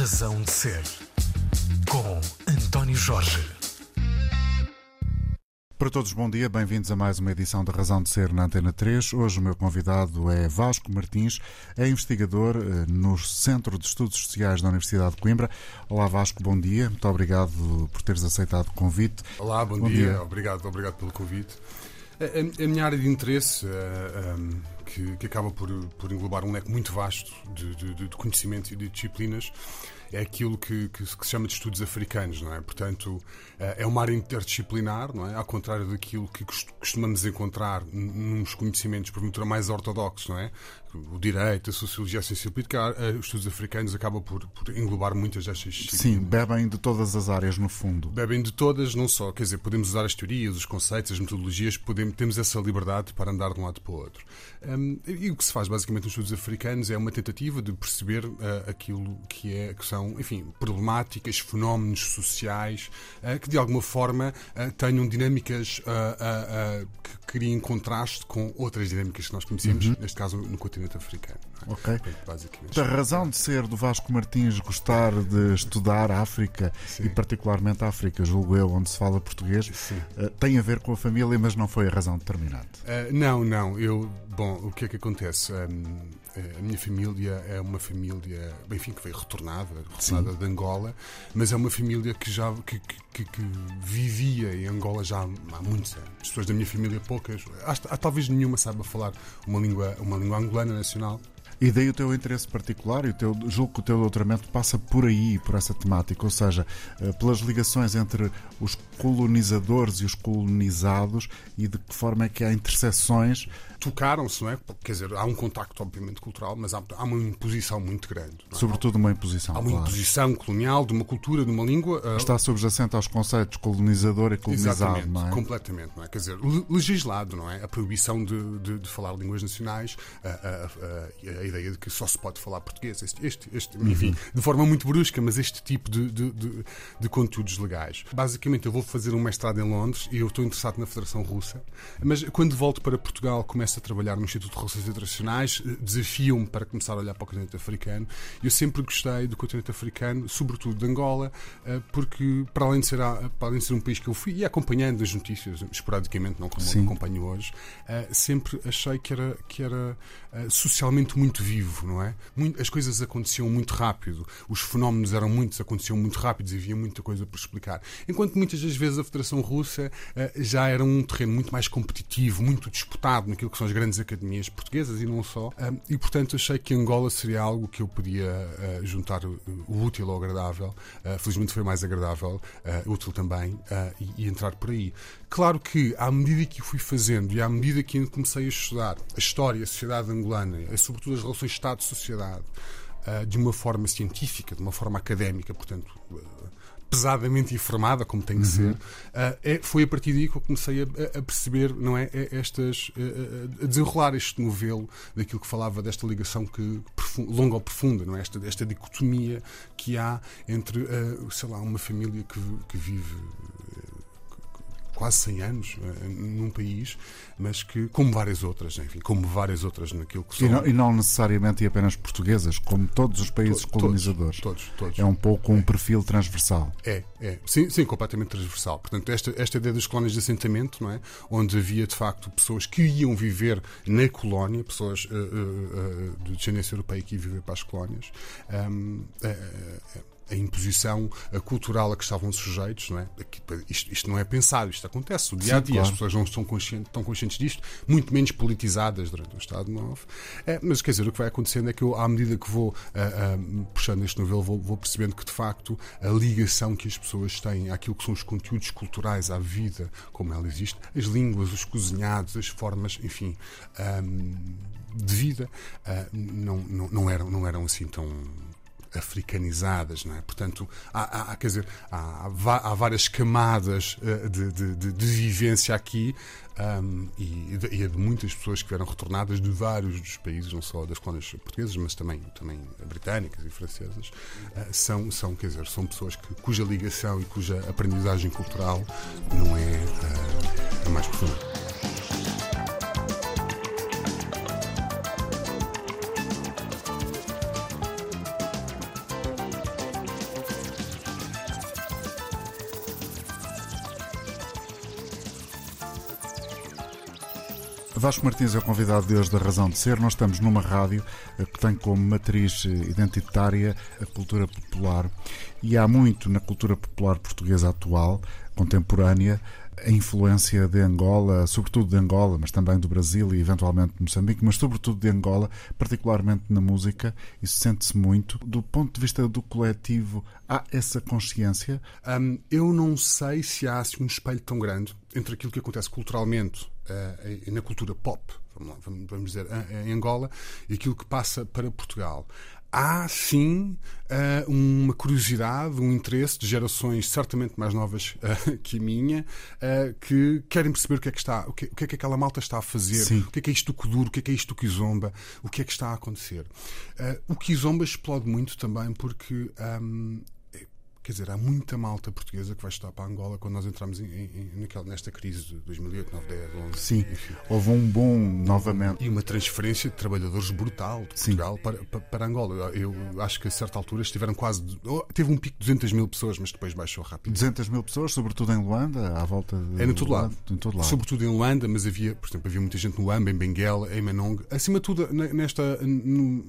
Razão de Ser, com António Jorge. Para todos, bom dia, bem-vindos a mais uma edição da Razão de Ser na Antena 3. Hoje o meu convidado é Vasco Martins, é investigador eh, no Centro de Estudos Sociais da Universidade de Coimbra. Olá Vasco, bom dia, muito obrigado por teres aceitado o convite. Olá, bom, Bom dia. dia. obrigado, obrigado pelo convite. A, a- a minha área de interesse, eh, um, que, que acaba por, por englobar um leque muito vasto de, de, de conhecimentos e de disciplinas, é aquilo que, que que se chama de estudos africanos, não é? Portanto, eh, é uma área interdisciplinar, não é? Ao contrário daquilo que cost- costumamos encontrar nos conhecimentos, porventura, mais ortodoxos, não é? O direito, a sociologia, a ciência política, os estudos africanos acabam por, por englobar muitas destas disciplinas. Sim, bebem de todas as áreas, no fundo. Bebem de todas, não só, quer dizer, podemos usar as teorias, os conceitos, as metodologias, podemos, temos essa liberdade para andar de um lado para o outro. Hum, e o que se faz basicamente nos estudos africanos é uma tentativa de perceber ah, aquilo que, é, que são, enfim, problemáticas, fenómenos sociais ah, que de alguma forma ah, tenham dinâmicas que criem contraste com outras dinâmicas que nós conhecemos, neste caso no continente africano. não é? Ok. Portanto, basicamente. A razão de ser do Vasco Martins gostar de estudar a África Sim. e particularmente a África, julgo eu, onde se fala português, eh, tem a ver com a família, mas não foi a razão determinante. Uh, não, não. Eu, bom, o que é que acontece? Um, a minha família é uma família, bem, enfim, que veio retornada, retornada de Angola, mas é uma família que já que, que- que- vivia em Angola já há muitos anos. As pessoas da minha família, poucas, acho, há, talvez nenhuma saiba falar uma língua, uma língua angolana nacional. E daí o teu interesse particular e o teu, julgo que o teu doutoramento passa por aí, por essa temática, ou seja, eh, pelas ligações entre os colonizadores e os colonizados e de que forma é que há interseções. Tocaram-se, não é? Quer dizer, há um contacto, obviamente, cultural, mas há, há uma imposição muito grande. é? Sobretudo uma imposição. Há uma claro. imposição colonial de uma cultura, de uma língua. uh, Está subjacente aos conceitos colonizador e colonizado, Exatamente, não é? completamente, não é? Quer dizer, le- legislado, não é? A proibição de, de- de falar línguas nacionais, a, a- a- a ideia de que só se pode falar português, este, este, este- Uhum. enfim, de forma muito brusca, mas este tipo de, de- de- de conteúdos legais. Basicamente, eu vou fazer um mestrado em Londres e eu estou interessado na Federação Russa, mas quando volto para Portugal, começo a trabalhar no Instituto de Relações Internacionais, eh, desafiam-me para começar a olhar para o continente africano. Eu sempre gostei do continente africano, sobretudo de Angola, eh, porque para além de ser, para além de ser um país que eu fui e acompanhando as notícias esporadicamente, não como Sim. acompanho hoje, eh, sempre achei que era, que era socialmente muito vivo, não é? Muito- as coisas aconteciam muito rápido, os fenómenos eram muitos, aconteciam muito rápidos e havia muita coisa por explicar. Enquanto muitas das vezes a Federação Russa eh, já era um terreno muito mais competitivo, muito disputado naquilo que são as grandes academias portuguesas e não só. Eh, e portanto achei que Angola seria algo que eu podia eh, juntar o, útil ao agradável. Felizmente foi mais agradável, útil também, e, e entrar por aí. Claro que, à medida que fui fazendo e à medida que comecei a estudar a história, a sociedade angolana, eh, sobretudo as relações Estado-sociedade, eh, de uma forma científica, de uma forma académica, portanto, eh, pesadamente informada, como tem que ser, eh, é- foi a partir daí que eu comecei a, perceber, não é, estas, a desenrolar este novelo daquilo que falava desta ligação que longa ou profunda, não é? Esta, esta dicotomia que há entre, sei lá, uma família que, que vive quase 100 anos eh, num país, mas que, como várias outras, enfim, como várias outras naquilo que E são. não, e não necessariamente e apenas portuguesas, como todos os países Todos, colonizadores. Todos, todos. É um pouco um perfil transversal. É, é. Sim, sim, completamente transversal. Portanto, esta, esta ideia das colónias de assentamento, não é? Onde havia, de facto, pessoas que iam viver na colónia, pessoas eh, eh, de descendência europeia que iam viver para as colónias, Ahm, eh, eh, a imposição cultural a que estavam sujeitos, não é? Isto, isto não é pensado, isto acontece. O dia a dia, claro. as pessoas não estão conscientes, estão conscientes disto, muito menos politizadas durante o Estado Novo. É, mas quer dizer, o que vai acontecendo é que eu, à medida que vou ah, ah, puxando este novelo, vou, vou percebendo que de facto a ligação que as pessoas têm àquilo que são os conteúdos culturais, à vida como ela existe, as línguas, os cozinhados, as formas, enfim, ahm, de vida, ah, não, não, não, eram, não eram assim tão africanizadas, não é? Portanto, há, há- quer dizer, há, há várias camadas eh, de, de- de- de vivência aqui ahm, e, e é de muitas pessoas que vieram retornadas de vários dos países, não só das colónias portuguesas, mas também, também britânicas e francesas, ah, são, são, quer dizer, são pessoas que, cuja ligação e cuja aprendizagem cultural não é ah, a mais profunda. Vasco Martins é o convidado de hoje da Razão de Ser. Nós estamos numa rádio eh, que tem como matriz eh, identitária a cultura popular e há muito na cultura popular portuguesa atual, contemporânea, a influência de Angola, sobretudo de Angola, mas também do Brasil e eventualmente de Moçambique, mas sobretudo de Angola, particularmente na música. Isso sente-se muito. Do ponto de vista do coletivo, há essa consciência? Um, eu não sei se há assim, um espelho tão grande entre aquilo que acontece culturalmente uh, na cultura pop, vamos dizer, em Angola, e aquilo que passa para Portugal há sim uh, uma curiosidade, um interesse de gerações certamente mais novas que a minha, que querem perceber o que é que está, o que, é que aquela malta está a fazer, sim. o que é que é isto do Kuduro, o que é que é isto do Kizomba, o que é que está a acontecer. o Kizomba explode muito também porque um, Quer dizer, há muita malta portuguesa que vai estar para Angola quando nós entramos em, em, naquela, nesta crise de 2008, 9, 10, 11. Sim, enfim. houve um bom novamente. E uma transferência de trabalhadores brutal de Portugal para, para, para, Angola. Eu acho que a certa altura estiveram quase. Oh, teve um pico de 200 mil pessoas, mas depois baixou rápido. 200 mil pessoas, sobretudo em Luanda, à volta de. É em todo, lado. em todo lado. Sobretudo em Luanda, mas havia, por exemplo, havia muita gente no Luanda, em Benguela, em Manong. Acima de tudo, nesta.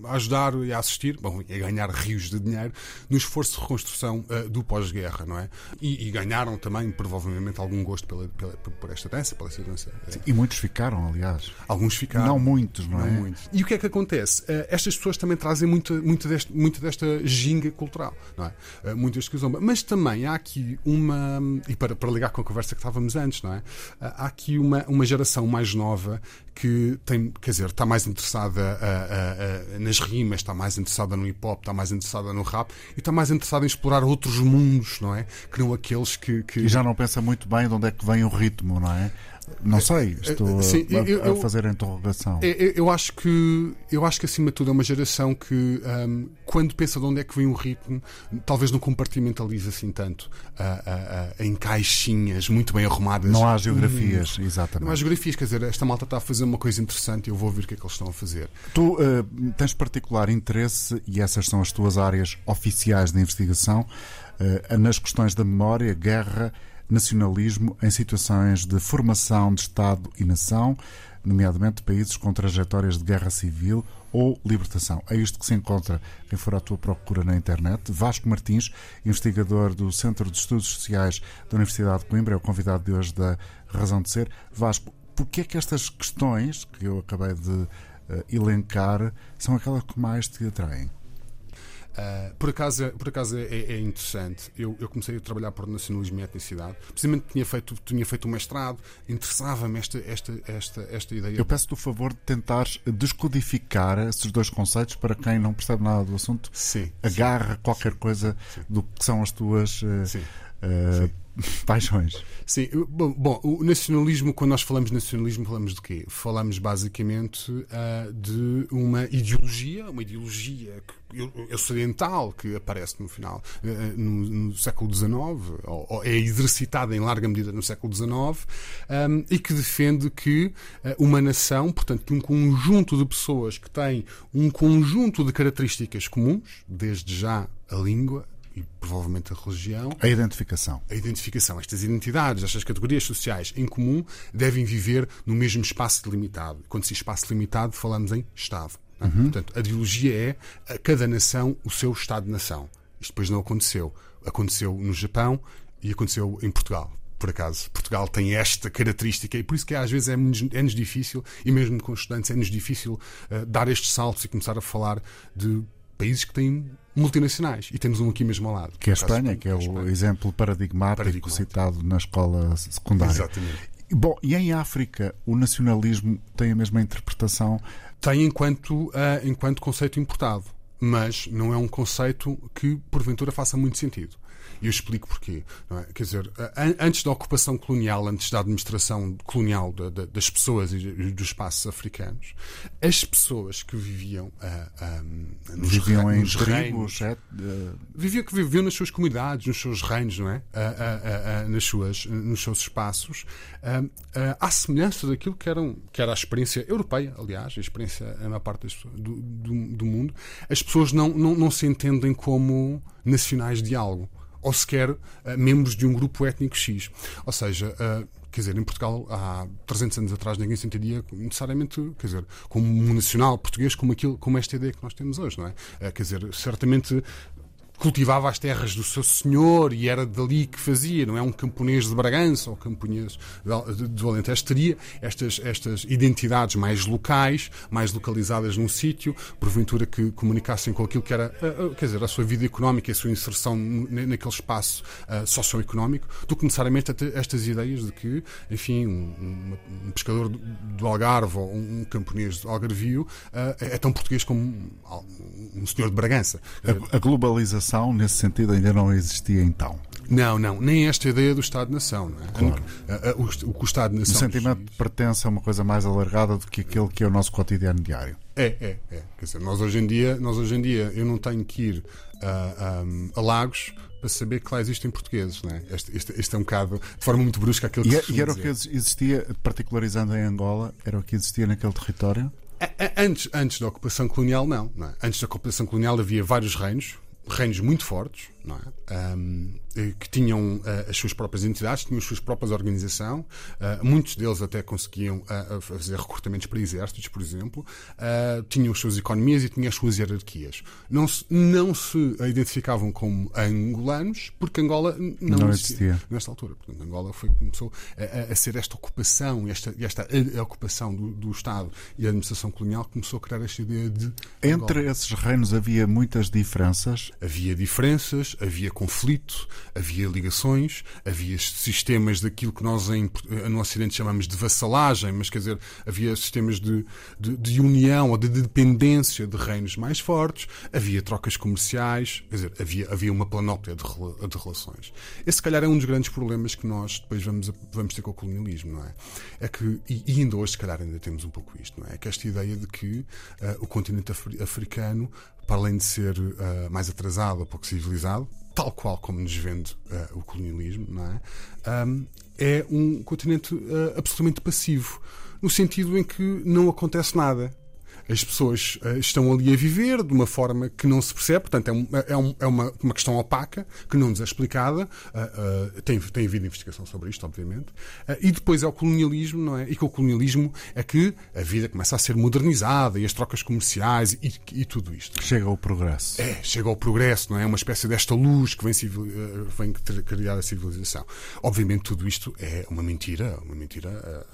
a ajudar e a assistir, bom, a ganhar rios de dinheiro no esforço de reconstrução uh, do pós-guerra não é? E, e, ganharam também, provavelmente, algum gosto pela, pela, por esta dança, pela essa dança. Sim, e muitos ficaram, aliás. Alguns ficaram. Não muitos, não, não é? Muitos. E o que é que acontece? Uh, estas pessoas também trazem muito, muito, deste, muito desta ginga cultural, não é? Uh, muito deste Mas também há aqui uma. E para, para ligar com a conversa que estávamos antes, não é? Uh, há aqui uma, uma geração mais nova que tem, quer dizer, está mais interessada a, a, a, nas rimas, está mais interessada no hip hop, está mais interessada no rap e está mais interessada em explorar outros mundos, não é? Que não aqueles que, que... E já não pensa muito bem de onde é que vem o ritmo, não é? Não sei, estou Sim, a, eu, a, fazer a interrogação. Eu, eu, acho que eu acho que acima de tudo é uma geração que um, quando pensa de onde é que vem o ritmo, talvez não compartimentaliza assim tanto uh, uh, uh, em caixinhas muito bem arrumadas. Não há geografias, hum, exatamente. Não há geografias, quer dizer, esta malta está a fazer uma coisa interessante e eu vou ouvir o que é que eles estão a fazer. Tu tens particular interesse, e essas são as tuas áreas oficiais de investigação, nas questões da memória, guerra nacionalismo em situações de formação de Estado e nação, nomeadamente países com trajetórias de guerra civil ou libertação. É isto que se encontra quem for à tua procura na internet. Vasco Martins, investigador do Centro de Estudos Sociais da Universidade de Coimbra, é o convidado de hoje da Razão de Ser. Vasco, porquê é que estas questões que eu acabei de uh, elencar são aquelas que mais te atraem? Uh, por acaso, por acaso é, é, interessante. Eu, eu, comecei a trabalhar por nacionalismo e etnicidade. Precisamente tinha feito, tinha feito um mestrado, interessava-me esta, esta, esta, esta ideia. Eu peço-te o favor de tentares descodificar esses dois conceitos para quem não percebe nada do assunto. Sim. Agarra sim, qualquer sim, coisa sim. do que são as tuas. Uh, sim. Uh, paixões. Sim, bom, bom, o nacionalismo, quando nós falamos de nacionalismo, falamos de quê? Falamos basicamente uh, de uma ideologia, uma ideologia ocidental que aparece no final, uh, no, no, século XIX, ou, ou, é exercitada em larga medida no século XIX, um, e que defende que uh, uma nação, portanto, que um conjunto de pessoas que têm um conjunto de características comuns, desde já a língua, e provavelmente a religião. A identificação. A identificação. Estas identidades, estas categorias sociais em comum devem viver no mesmo espaço delimitado. Quando se espaço limitado, falamos em Estado. É? Uhum. Portanto, a ideologia é a cada nação o seu Estado-nação. Isto depois não aconteceu. Aconteceu no Japão e aconteceu em Portugal por acaso. Portugal tem esta característica e por isso que às vezes é-nos é difícil, e mesmo com estudantes, é-nos difícil uh, dar estes saltos e começar a falar de países que têm multinacionais. E temos um aqui mesmo ao lado. Que é a Espanha, que é o exemplo paradigmático, paradigmático, citado na escola secundária. Exatamente. Bom, e em África o nacionalismo tem a mesma interpretação? Tem enquanto, uh, enquanto conceito importado, mas não é um conceito que porventura faça muito sentido. E eu explico porquê. É? Quer dizer, antes da ocupação colonial, antes da administração colonial de, de, das pessoas e dos espaços africanos, as pessoas que viviam uh, um, nos, viviam re, em nos tribos, reinos, uh... viviam, que viviam nas suas comunidades, nos seus reinos, não é? Uh, nas suas, nos seus espaços, à semelhança daquilo que, eram, que era a experiência europeia, aliás, a experiência na maior parte das, do, do, do mundo, as pessoas não, não, não se entendem como nacionais de algo ou sequer uh, membros de um grupo étnico X. Ou seja, uh, quer dizer, em Portugal há 300 anos atrás ninguém se entendia necessariamente, quer dizer, como um nacional português como, aquilo, como esta ideia que nós temos hoje, não é? Eh, quer dizer, certamente cultivava as terras do seu senhor e era dali que fazia, não é um camponês de Bragança ou camponês do Alentejo, teria estas, estas identidades mais locais, mais localizadas num sítio, porventura que comunicassem com aquilo que era, quer dizer, a sua vida económica e a sua inserção naquele espaço uh, socioeconómico, do que necessariamente estas ideias de que, enfim, um, um pescador do Algarve ou um camponês do Algarvio uh, é tão português como um, um senhor de Bragança. A, a globalização nesse sentido, ainda não existia então. Não, não, nem esta ideia do Estado-nação. Não é? claro. o, o, o Estado-nação. O sentimento de pertença a uma coisa mais alargada do que aquele que é o nosso cotidiano diário. É, é, é. Quer dizer, nós hoje em dia, nós hoje em dia eu não tenho que ir a, a, Lagos para saber que lá existem portugueses. Não é? este, este, este é um bocado, de forma muito brusca, aquilo que E, é, e era dizer. o que existia, particularizando em Angola, era o que existia naquele território? Antes, antes da ocupação colonial, não, não é? Antes da ocupação colonial havia vários reinos, reinos muito fortes, é? Um, que tinham uh, as suas próprias entidades, tinham as suas próprias organização. Uh, muitos deles até conseguiam uh, fazer recrutamentos para exércitos, por exemplo. tinham as suas economias e tinham as suas hierarquias. Não se, não se identificavam como angolanos, porque Angola não, não existia, existia nesta altura. Portanto, Angola foi, começou a, a ser esta ocupação, esta, esta ocupação do, do, Estado e a administração colonial começou a criar esta ideia de. Entre Angola. esses reinos havia muitas diferenças? Havia diferenças, havia conflito havia ligações, havia sistemas daquilo que nós em, no Ocidente chamamos de vassalagem, mas quer dizer, havia sistemas de, de, de união ou de dependência de reinos mais fortes, havia trocas comerciais, quer dizer, havia, havia uma planóplia de, de relações. Esse, se calhar, é um dos grandes problemas que nós depois vamos, vamos ter com o colonialismo, não é? É que, e, e ainda hoje, se calhar, ainda temos um pouco isto, não? É que esta ideia de que uh, o continente africano para além de ser uh, mais atrasado ou pouco civilizado, tal qual como nos vende uh, o colonialismo, não é? Um, é um continente uh, absolutamente passivo, no sentido em que não acontece nada as pessoas uh, estão ali a viver de uma forma que não se percebe, portanto, é, um, é, um, é uma, uma questão opaca que não nos é explicada. Uh, uh, tem, tem havido investigação sobre isto, obviamente. e depois é o colonialismo, não é? E com o colonialismo é que a vida começa a ser modernizada e as trocas comerciais e, e tudo isto. Chega ao progresso. É, chega ao progresso, não é? Uma espécie desta luz que vem, civil, vem criar a civilização. Obviamente, tudo isto é uma mentira, uma mentira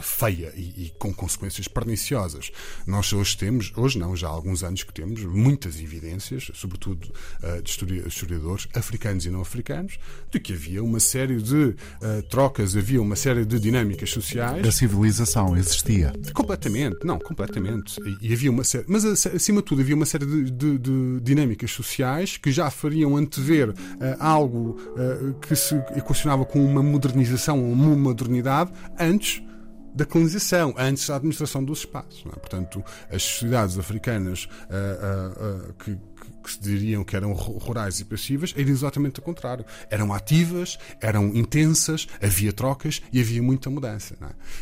feia e, e, com consequências perniciosas. Nós hoje temos, hoje não, já há alguns anos que temos muitas evidências, sobretudo uh, de historiadores africanos e não africanos, de que havia uma série de uh, trocas, havia uma série de dinâmicas sociais. A civilização existia. Completamente, não, completamente. E, e havia uma série, mas acima de tudo havia uma série de, de, de dinâmicas sociais que já fariam antever uh, algo que se equacionava com uma modernização ou uma modernidade antes da colonização, antes da administração dos espaços. É? Portanto, as sociedades africanas uh, uh, uh, que, que se diriam que eram rurais e passivas, era exatamente o contrário. Eram ativas, eram intensas, havia trocas e havia muita mudança.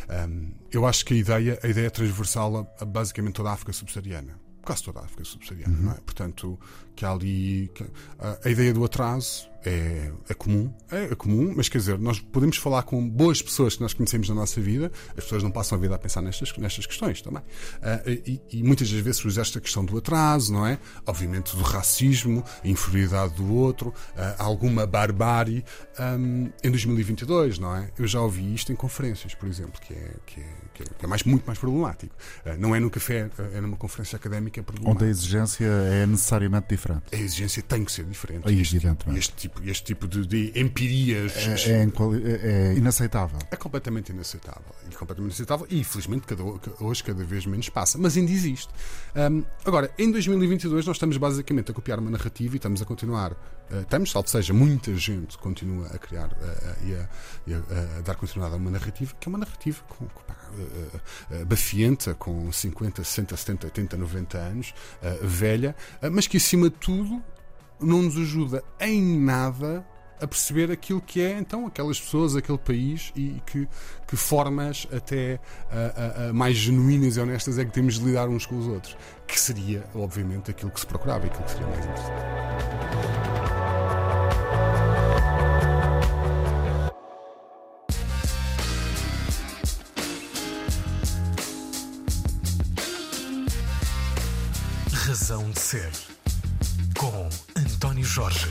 É? Um, eu acho que a ideia, a ideia é transversal a, a basicamente toda a África subsaariana quase toda a África subsaariana, uhum. é? Portanto, que há ali. Que a, a, ideia do atraso é, é comum, é, é, comum, mas quer dizer, nós podemos falar com boas pessoas que nós conhecemos na nossa vida, as pessoas não passam a vida a pensar nestas, nestas questões também. Uh, e, e, muitas das vezes surge esta questão do atraso, não é? Obviamente do racismo, a inferioridade do outro, uh, alguma barbárie. Um, em 2022, não é? Eu já ouvi isto em conferências, por exemplo, que é, que é, que é mais, muito mais problemático. Uh, não é no café, é numa conferência académica. Onde a exigência é necessariamente diferente. A exigência tem que ser diferente. É este, este tipo tipo, este tipo de, de empirias. É, é, é, é, inaceitável. É completamente inaceitável. E completamente inaceitável. E infelizmente cada, hoje cada vez menos passa. Mas ainda existe. Um, agora, em 2022, nós estamos basicamente a copiar uma narrativa e estamos a continuar. Estamos, salvo seja, muita gente continua a criar uh, e, a, e a, a, dar continuidade a uma narrativa que é uma narrativa com, com uh, bafienta, com 50, 60, 70, 80, 90 anos, velha, mas que acima de tudo não nos ajuda em nada a perceber aquilo que é então aquelas pessoas, aquele país e que, que formas até mais genuínas e honestas é que temos de lidar uns com os outros. Que seria, obviamente, aquilo que se procurava aquilo que seria mais interessante. Razão de Ser, com António Jorge.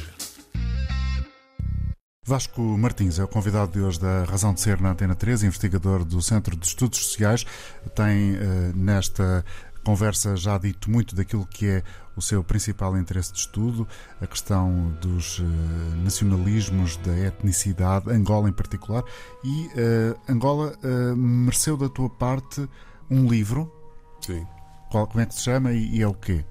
Vasco Martins é o convidado de hoje da Razão de Ser na Antena 3, investigador do Centro de Estudos Sociais. Tem eh, nesta conversa já dito muito daquilo que é o seu principal interesse de estudo, a questão dos uh, nacionalismos, da etnicidade, Angola em particular. E uh, Angola uh, mereceu da tua parte um livro. Sim. Qual, como é que se chama e, e é o quê?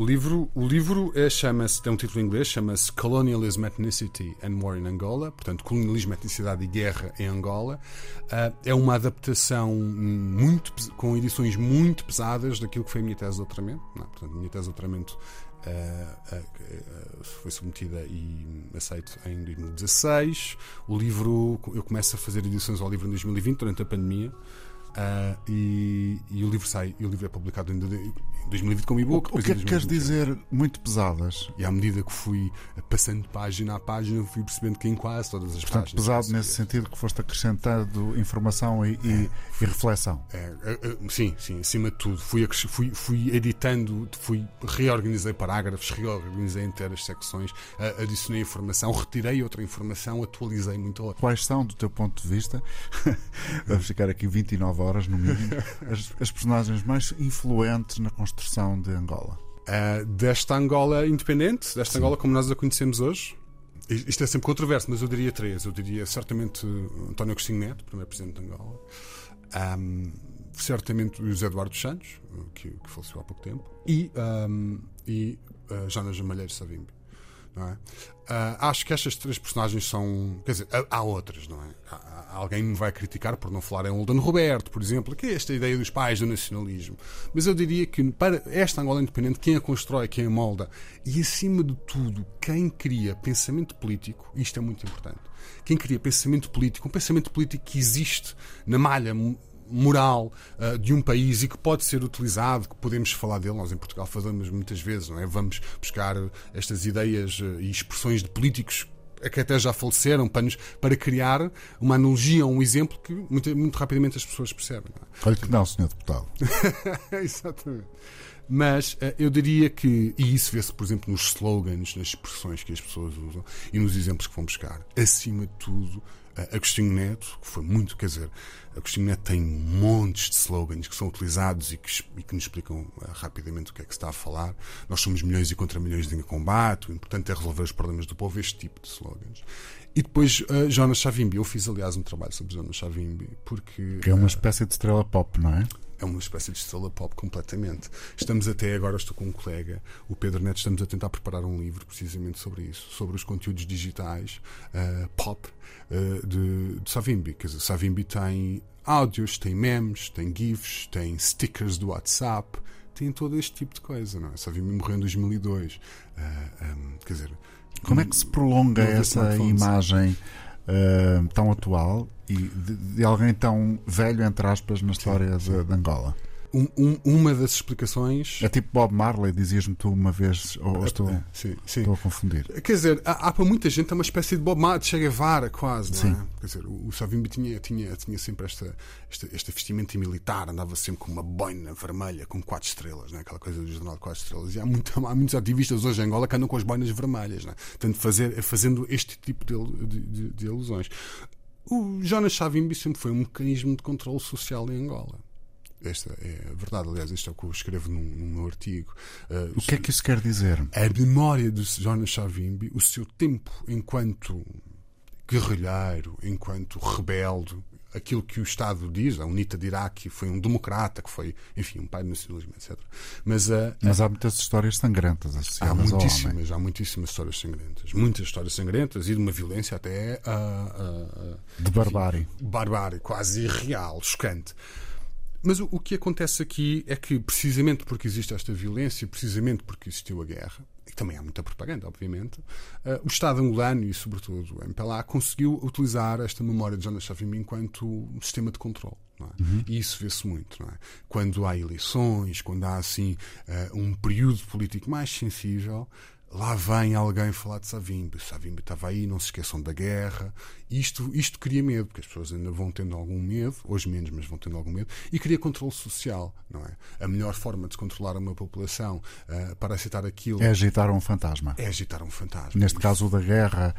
O livro, o livro é, chama-se, tem um título em inglês, chama-se Colonialism, Ethnicity and War in Angola, portanto, Colonialismo, Etnicidade e Guerra em Angola. Uh, é uma adaptação muito, com edições muito pesadas daquilo que foi a minha tese de doutoramento. Não, portanto, a minha tese de doutoramento uh, uh, foi submetida e aceito em 2016. O livro, eu começo a fazer edições ao livro em 2020, durante a pandemia. Uh, e, e, o livro sai, e o livro é publicado em 2020 como e-book. O, o que é que queres dizer muito pesadas? E à medida que fui passando página a página, fui percebendo que em quase todas as Portanto, páginas. pesado nesse sentido que foste acrescentando informação e, e, é, e reflexão. É, é, é, sim, sim, acima de tudo. Fui, fui, fui editando, fui, reorganizei parágrafos, reorganizei inteiras secções, adicionei informação, retirei outra informação, atualizei muito outra. Quais são, do teu ponto de vista, vamos ficar aqui 29 horas, no mínimo, as, as personagens mais influentes na construção de Angola? Uh, desta Angola independente, desta Sim. Angola como nós a conhecemos hoje. Isto é sempre controverso, mas eu diria três. Eu diria certamente António Agostinho Neto, primeiro presidente de Angola. Um, certamente o José Eduardo Santos, que, que faleceu há pouco tempo. E, um, e uh, Jonas Jamalheiro Savimbi. É? Uh, acho que estas três personagens são. Quer dizer, há outras, não é? Há, alguém me vai criticar por não falar em Holden Roberto, por exemplo, que é esta ideia dos pais do nacionalismo. Mas eu diria que para esta Angola independente, quem a constrói, quem a molda e, acima de tudo, quem cria pensamento político, isto é muito importante, quem cria pensamento político, um pensamento político que existe na malha moral uh, de um país e que pode ser utilizado, que podemos falar dele, nós em Portugal fazemos muitas vezes, não é? Vamos buscar estas ideias uh, e expressões de políticos que até já faleceram para, nos, para criar uma analogia, um exemplo que muito, muito rapidamente as pessoas percebem. Não é? Olha que não, senhor deputado. Exatamente. Mas uh, eu diria que, e isso vê-se, por exemplo, nos slogans, nas expressões que as pessoas usam e nos exemplos que vão buscar, acima de tudo, Agostinho Neto, que foi muito, quer dizer, Agostinho Neto tem montes de slogans que são utilizados e que, e que nos explicam uh, rapidamente o que é que se está a falar. Nós somos milhões e contra milhões em combate, o importante é resolver os problemas do povo, este tipo de slogans. E depois uh, Jonas Chavimbi. Eu fiz, aliás, um trabalho sobre Jonas Chavimbi, porque. Que é uma espécie de estrela pop, não é? É uma espécie de estrela pop completamente. Estamos até agora, estou com um colega, o Pedro Neto, estamos a tentar preparar um livro precisamente sobre isso, sobre os conteúdos digitais uh, pop uh, de, de Savimbi. Quer dizer, Savimbi tem áudios, tem memes, tem GIFs, tem stickers do WhatsApp, tem todo este tipo de coisa. Não é? Savimbi morreu em 2002. Uh, um, quer dizer, como é que se prolonga essa imagem? Uh, tão atual e de, de, alguém tão velho, entre aspas, na história. De, de, Angola. Um, um, uma das explicações. É tipo Bob Marley, dizias-me tu uma vez, ou estou, é, sim, sim. estou a confundir. Quer dizer, há, há, para muita gente uma espécie de Bob Marley, de Che Guevara, quase. Sim. É? Quer dizer, o, o Savimbi tinha, tinha, tinha sempre esta, esta, esta vestimenta militar, andava sempre com uma boina vermelha, com quatro estrelas, né? aquela coisa do jornal de quatro estrelas. E há, muito, há muitos ativistas hoje em Angola que andam com as boinas vermelhas, né? Portanto, fazer, fazendo este tipo de, de, de, de ilusões. O Jonas Savimbi sempre foi um mecanismo de controle social em Angola. Esta é a verdade, aliás, isto é o que eu escrevo num, num meu artigo. Uh, o que é que isso quer dizer? A memória de Jonas Savimbi, o seu tempo enquanto guerrilheiro, enquanto rebelde, aquilo que o Estado diz, a UNITA dirá que foi um democrata, que foi, enfim, um pai do nacionalismo, etc. Mas, uh, Mas há muitas histórias sangrentas associadas há muitíssimas, Há muitíssimas histórias sangrentas. Muitas histórias sangrentas e de uma violência até. Uh, uh, de barbárie. Enfim, barbárie, quase irreal, chocante. Mas o, o, que acontece aqui é que, precisamente porque existe esta violência, precisamente porque existiu a guerra, e também há muita propaganda, obviamente, uh, o Estado angolano e, sobretudo, o MPLA conseguiu utilizar esta memória de Jonas Savimbi enquanto um sistema de controle. É? Uhum. E isso vê-se muito. É? Quando há eleições, quando há assim uh, um período político mais sensível, lá vem alguém falar de Savimbi. Savimbi estava aí, não se esqueçam da guerra. Isto, isto cria medo, porque as pessoas ainda vão tendo algum medo, hoje menos, mas vão tendo algum medo, e cria controle social, não é? A melhor forma de controlar uma população uh, para aceitar aquilo é agitar um fantasma. É agitar um fantasma. Neste Isso. caso, o da guerra.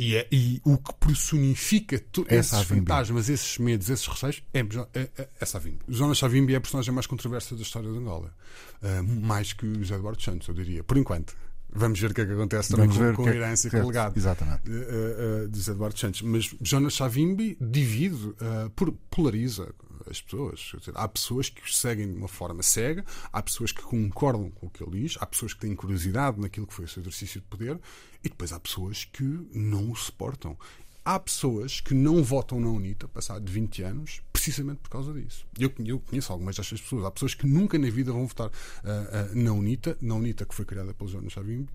E, é, e, o que personifica é esses fantasmas, esses medos, esses receios é, é, é, é Savimbi. Jonas Savimbi é a personagem mais controversa da história de Angola. Uh, mais que José Eduardo Santos, eu diria. Por enquanto. Vamos ver o que é que acontece também com, com a herança e com o legado exatamente. uh, uh, de José Eduardo Santos. Mas Jonas Savimbi divide, uh, polariza as pessoas. Dizer, há pessoas que o seguem de uma forma cega, há pessoas que concordam com o que ele diz, há pessoas que têm curiosidade naquilo que foi o seu exercício de poder e depois há pessoas que não o suportam. Há pessoas que não votam na UNITA, passado 20 anos, precisamente por causa disso. Eu, eu conheço algumas destas pessoas. Há pessoas que nunca na vida vão votar uh, uh, na UNITA, na UNITA que foi criada pelo Jonas Savimbi,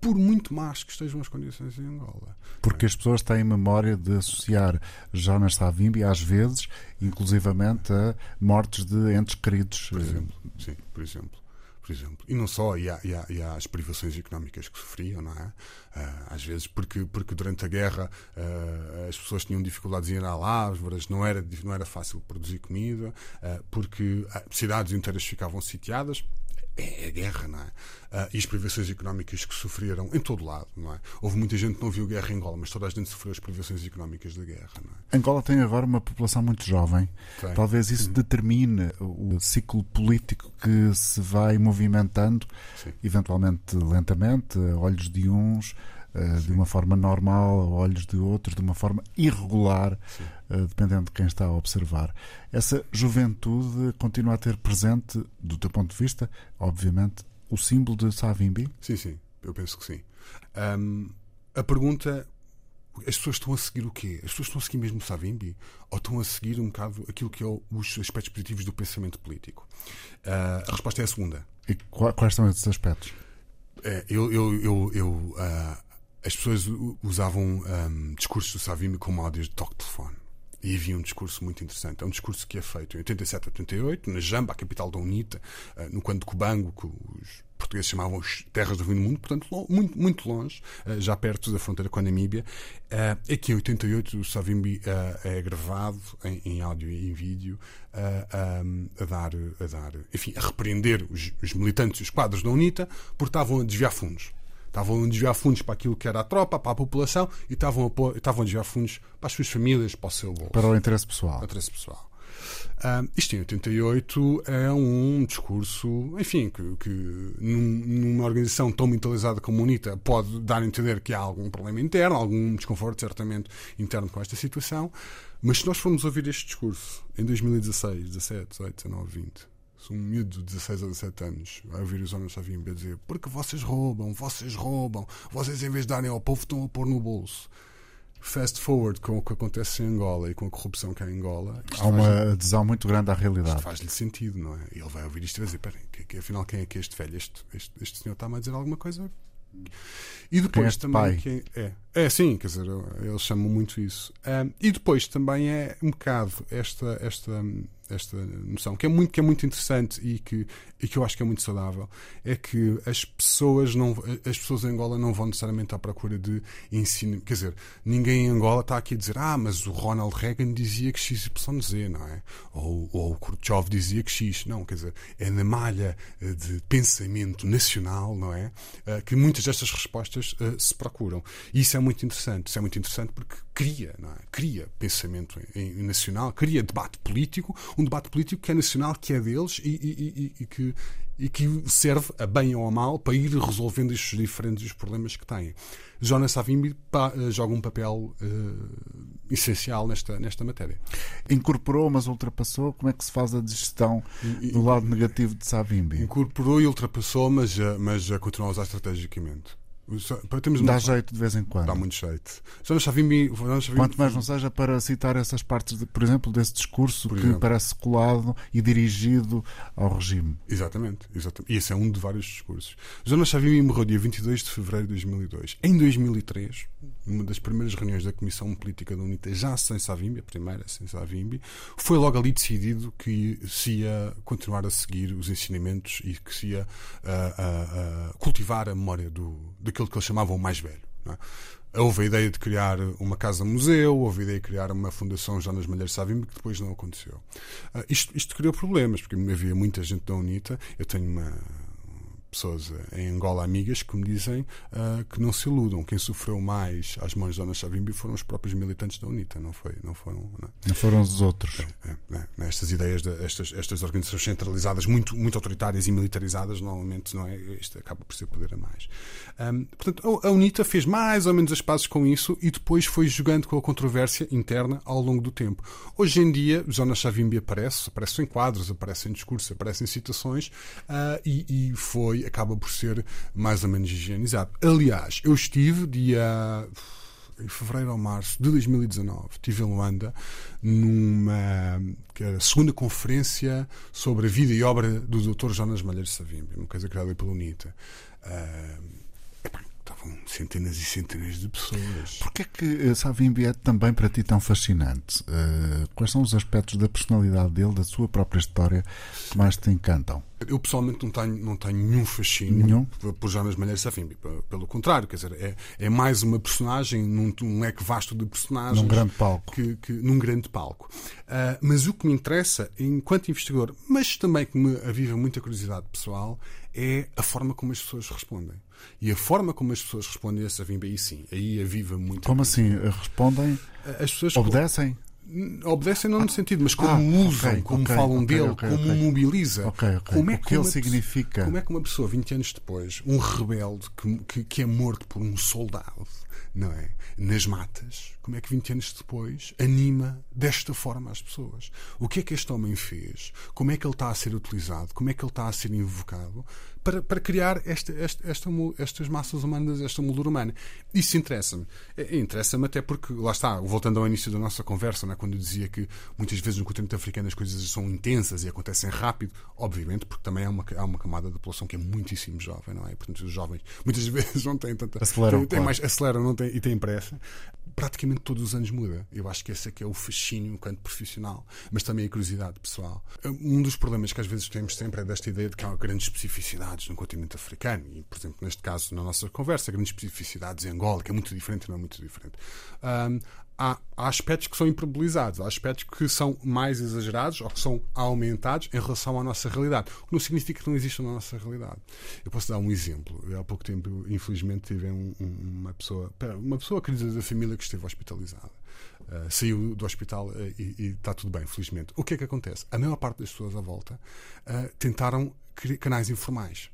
por muito más que estejam as condições em Angola. Porque as pessoas têm memória de associar Jonas Savimbi, às vezes, inclusivamente a mortes de entes queridos. Por exemplo, sim, por exemplo por exemplo. E não só, e há, e há, e há as privações económicas que sofriam, não é? Uh, às vezes, porque, porque durante a guerra uh, as pessoas tinham dificuldades em ir à lavras, não era, não era fácil produzir comida, porque cidades inteiras ficavam sitiadas é a guerra, não é? Uh, e as privações económicas que sofreram em todo lado, não é? Houve muita gente que não viu guerra em Angola, mas toda a gente sofreu as privações económicas da guerra, não é? Angola tem agora uma população muito jovem. Tem. Talvez isso Sim. determine o ciclo político que se vai movimentando, Sim. eventualmente lentamente, olhos de uns, uh, de uma forma normal, a olhos de outros, de uma forma irregular, uh, dependendo de quem está a observar. Essa juventude continua a ter presente, do teu ponto de vista, obviamente, o símbolo de Savimbi? Sim, sim, eu penso que sim. Um, a pergunta as pessoas estão a seguir o quê? As pessoas estão a seguir mesmo Savimbi? Ou estão a seguir um bocado aquilo que é os aspectos positivos do pensamento político? Uh, a resposta é a segunda. E quais são esses aspectos? É, eu, eu, eu, eu uh, as pessoas usavam um, discursos do Savimbi como áudios de toque de telefone. E havia um discurso muito interessante. É um discurso que é feito em 87 a 88, na Jamba, a capital da UNITA, uh, no Quando Cubango, que os portugueses chamavam as terras do fim do mundo, portanto, muito, muito longe, uh, já perto da fronteira com a Namíbia. Uh, aqui em 88 o Savimbi é gravado em, em, áudio e em vídeo um, a, dar, a dar, enfim, a repreender os, os militantes os quadros da UNITA porque estavam a desviar fundos. Estavam a desviar fundos para aquilo que era a tropa, para a população, e estavam a, pôr, estavam a desviar fundos para as suas famílias, para o seu bolso. Para o interesse pessoal. O interesse pessoal. Isto em 88 é um discurso, enfim, que, que num, numa organização tão mentalizada como a UNITA pode dar a entender que há algum problema interno, algum desconforto, certamente, interno com esta situação. Mas se nós formos ouvir este discurso em 2016, 17, 18, 19, 20, se um miúdo de 16 ou 17 anos vai ouvir os homens Savimbi a dizer porque vocês roubam, vocês roubam, vocês em vez de darem ao povo estão a pôr no bolso. Fast forward com o que acontece em Angola e com a corrupção que há em Angola. Há uma adesão muito grande à realidade. faz-lhe sentido, não é? E ele vai ouvir isto e vai dizer: peraí, que, que, afinal quem é que é este velho? Este, este, este senhor está-me a dizer alguma coisa e depois é também. Pai? é, é, sim, quer dizer, eles chamam muito isso. Um, e depois também é um bocado esta, esta, esta noção, que é muito, que é muito interessante e que, e que eu acho que é muito saudável, é que as pessoas, não, as pessoas em Angola não vão necessariamente à procura de ensino. Quer dizer, ninguém em Angola está aqui a dizer, ah, mas o Ronald Reagan dizia que XYZ, não é? Ou, ou o Khrushchev dizia que X. Não, quer dizer, é na malha eh, de pensamento nacional, não é? Eh, que muitas destas respostas uh, se procuram. E isso é muito interessante. Isso é muito interessante porque cria, não é? Cria pensamento em, em nacional, cria debate político, um debate político que é nacional, que é deles e, e, e, e que, e que serve a bem ou a mal para ir resolvendo estes diferentes problemas que têm. Jonas Savimbi eh, joga um papel uh, essencial nesta, nesta matéria. Incorporou, mas ultrapassou? Como é que se faz a digestão do lado negativo de Savimbi? Incorporou e ultrapassou, mas, mas continua a usar estrategicamente. Temos Dá jeito de vez em quando. Dá muito jeito. Quanto mais não seja para citar essas partes, de, por exemplo, desse discurso Por que exemplo. parece colado e dirigido ao regime. Exatamente, exatamente. E esse é um de vários discursos. Jonas Savimbi morreu dia 22 de fevereiro de 2002. Em 2003, numa das primeiras reuniões da Comissão Política da UNITA, já sem Savimbi, a primeira sem Savimbi, foi logo ali decidido que se ia continuar a seguir os ensinamentos e que se ia ah, ah, ah, cultivar a memória do, daquilo que eles chamavam o mais velho. é? Houve a ideia de criar uma casa-museu, houve a ideia de criar uma fundação Jonas Malheiro Savimbi, que depois não aconteceu. Ah, isto, isto criou problemas, porque havia muita gente da UNITA. Eu tenho uma, pessoas em Angola amigas que me dizem ah, que não se iludam. Quem sofreu mais às mãos de Jonas Savimbi foram os próprios militantes da UNITA, não, foi, não foram. Não. Não foram os outros. É, é, é, estas ideias, de, estas, estas organizações centralizadas, muito, muito autoritárias e militarizadas, normalmente não é, isto acaba por ser poder a mais. Ahm, portanto, a, a UNITA fez mais ou menos as pazes com isso e depois foi jogando com a controvérsia interna ao longo do tempo. Hoje em dia, Jonas Savimbi aparece, aparece em quadros, aparece em discursos, aparece em citações ah, e, e foi, acaba por ser mais ou menos higienizado. Aliás, eu estive dia em fevereiro ou março de 2019, estive em Luanda numa que a segunda conferência sobre a vida e obra do Dr. Jonas Malheiro Savimbi, uma coisa criada pela UNITA. Epá, estavam centenas e centenas de pessoas. Porquê é que eh, Savimbi é também para ti tão fascinante? Eh, quais são os aspectos da personalidade dele, da sua própria história, que mais te encantam? Eu pessoalmente não tenho, não tenho nenhum fascínio Nenhum? por, Jonas Malheiro Savimbi. Pelo contrário, quer dizer, é, é mais uma personagem num, num leque vasto de personagens. Num grande palco. Que, que- num grande palco. Ah, mas o que me interessa, enquanto investigador, mas também que me aviva muita curiosidade pessoal, é a forma como as pessoas respondem. E a forma como as pessoas respondem a Savimbi, aí sim, aí aviva muito. Como assim? Respondem? As pessoas Obedecem? obedecem não no sentido, mas como Ah, usam, ok, como ok, falam ok, dele, como mobiliza. Como é O que ele significa. Como é que uma pessoa, 20 anos depois, um rebelde que, que, que é morto por um soldado, não é? Nas matas, como é que 20 anos depois anima desta forma as pessoas? O que é que este homem fez? Como é que ele está a ser utilizado? Como é que ele está a ser invocado para, para criar esta, esta, esta estas massas humanas, esta moldura humana? Isso interessa-me. É, Interessa-me até porque, lá está, voltando ao início da nossa conversa, não é? quando eu dizia que muitas vezes no continente africano as coisas são intensas e acontecem rápido, obviamente, porque também há uma, há uma camada da população que é muitíssimo jovem, não é? Portanto, os jovens muitas vezes não têm tanta. Aceleram, têm, têm claro. mais, aceleram não têm, e têm pressa. Praticamente todos os anos muda. Eu acho que esse é que é o fascínio enquanto profissional, mas também a curiosidade pessoal. Um dos problemas que às vezes temos sempre é desta ideia de que há grandes especificidades no continente africano, e, por exemplo, neste caso, na nossa conversa, grandes especificidades em Angola, que é muito diferente, não é muito diferente. Ahm, há, há aspectos que são hiperbolizados, há aspectos que são mais exagerados ou que são aumentados em relação à nossa realidade. O que não significa que não exista na nossa realidade. Eu posso dar um exemplo. Eu, há pouco tempo, infelizmente, tive um- um- uma pessoa, uma pessoa querida da família que esteve hospitalizada. Uh, saiu do hospital uh, e, e está tudo bem, felizmente. O que é que acontece? A maior parte das pessoas à volta uh, tentaram canais informais.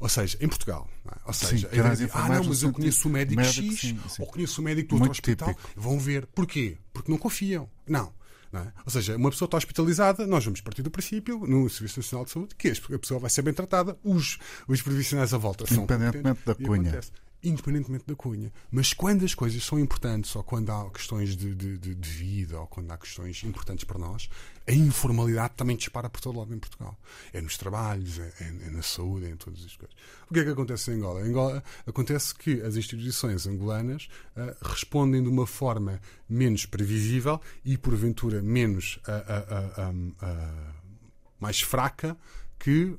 Ou seja, em Portugal. é? Ou seja, a ideia de, ah, não, mas eu conheço o médico, médico, X sim, sim. ou conheço o médico do outro Muito hospital. típico. Vão ver. Porquê? Porque não confiam. Não. não é? Ou seja, uma pessoa está hospitalizada, nós vamos partir do princípio, no Serviço Nacional de Saúde, que a pessoa vai ser bem tratada, os, os profissionais à volta são Independentemente da cunha. acontece. Independentemente da cunha. Mas quando as coisas são importantes, ou quando há questões de, de, de- vida, ou quando há questões importantes para nós, a informalidade também dispara por todo lado em Portugal. É nos trabalhos, é, é- é na saúde, é em todas as coisas. O que é que acontece em Angola? Em Angola acontece que as instituições angolanas ah, respondem de uma forma menos previsível e, porventura, menos ah, ah, mais fraca que,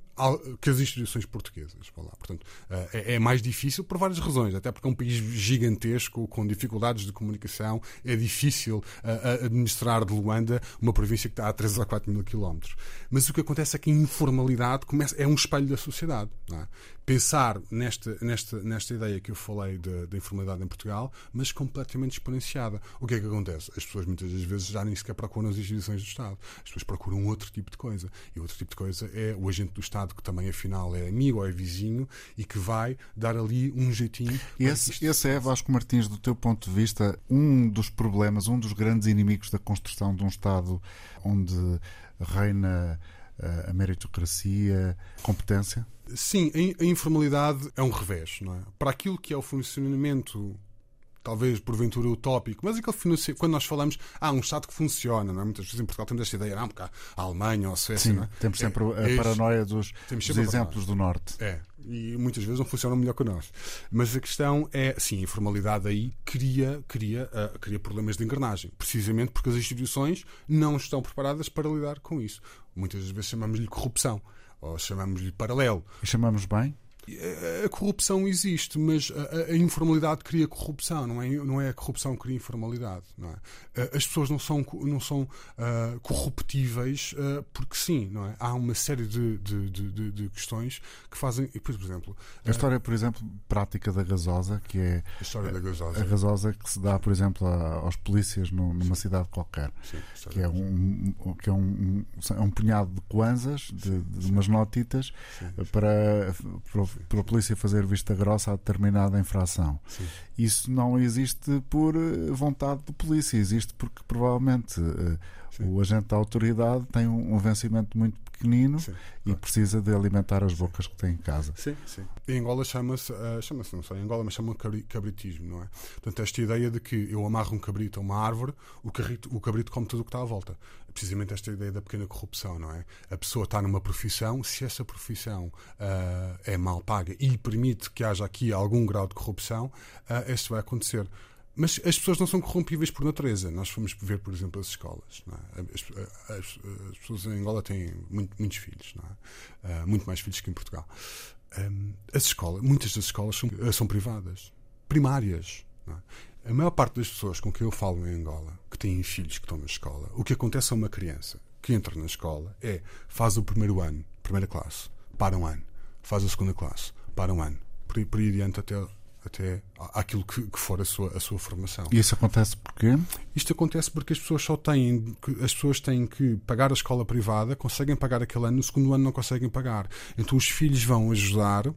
que as instituições portuguesas. Lá. Portanto, eh, é, é mais difícil por várias razões, até porque é um país gigantesco, com dificuldades de comunicação, é difícil eh, administrar de Luanda uma província que está a 3 ou 4 mil quilómetros. Mas o que acontece é que a informalidade começa, é um espelho da sociedade. é? Pensar nesta, nesta, nesta ideia que eu falei da da informalidade em Portugal, mas completamente exponenciada. O que é que acontece? As pessoas muitas das vezes já nem sequer procuram as instituições do Estado. As pessoas procuram outro tipo de coisa. E outro tipo de coisa é o agente do Estado, que também afinal é amigo ou é vizinho e que vai dar ali um jeitinho. Esse, isto- esse é, Vasco Martins, do teu ponto de vista, um dos problemas, um dos grandes inimigos da construção de um Estado onde reina a meritocracia, competência? Sim, a informalidade é um revés, não é? Para aquilo que é o funcionamento talvez porventura utópico, mas aquele quando nós falamos, há ah, um Estado que funciona, não é? Muitas vezes em Portugal temos esta ideia, não, porque há a Alemanha ou a Suécia, Sim, é? temos sempre é, a é paranoia dos, dos exemplos do Norte. É, e muitas vezes não funcionam melhor que nós. Mas a questão é, sim, a informalidade aí cria, cria, uh, cria problemas de engrenagem, precisamente porque as instituições não estão preparadas para lidar com isso. Muitas vezes chamamos-lhe corrupção ou chamamos-lhe paralelo. E chamamos bem? A corrupção existe, mas a, a, informalidade cria corrupção, não é, não é a corrupção que cria informalidade. Não é? As pessoas não são, não são uh, corruptíveis uh, porque sim, não é? Há uma série de, de, de, de questões que fazem. Por exemplo. A história, por exemplo, prática da gasosa, que é. A história da gasosa. A gasosa que se dá, por exemplo, a, aos polícias numa cidade qualquer. Sim, que é um, que é um, um, um punhado de kwanzas, de, umas notitas, para, para pela polícia fazer vista grossa a determinada infração. Sim. Isso não existe por eh, vontade de polícia, existe porque provavelmente uh, o agente da autoridade tem um, um vencimento muito pequenino sim, e claro. precisa de alimentar as bocas que tem em casa. Sim, sim. Em Angola chama-se, uh, chama-se, não sei, em Angola, mas chama cabritismo, não é? Portanto, esta ideia de que eu amarro um cabrito a uma árvore, o, carrito, o cabrito come tudo o que está à volta. Precisamente esta ideia da pequena corrupção, não é? A pessoa está numa profissão, se essa profissão uh, é mal paga e permite que haja aqui algum grau de corrupção, uh, isto vai acontecer. Mas as pessoas não são corrompíveis por natureza. Nós fomos ver, por exemplo, as escolas. É? As, as, as, pessoas em Angola têm muito, muitos filhos, é? uh, muito mais filhos que em Portugal. Um, as escolas, muitas das escolas são, ah, são privadas, primárias. É? A maior parte das pessoas com quem eu falo em Angola, que têm filhos que estão na escola, o que acontece a uma criança que entra na escola é faz o primeiro ano, primeira classe, para um ano, faz a segunda classe, para um ano, por, por aí adiante até até aquilo que, que, for a sua, a sua formação. E isso acontece porquê? Isto acontece porque as pessoas só têm as pessoas têm que pagar a escola privada, conseguem pagar aquele ano, no segundo ano não conseguem pagar. Então os filhos vão ajudar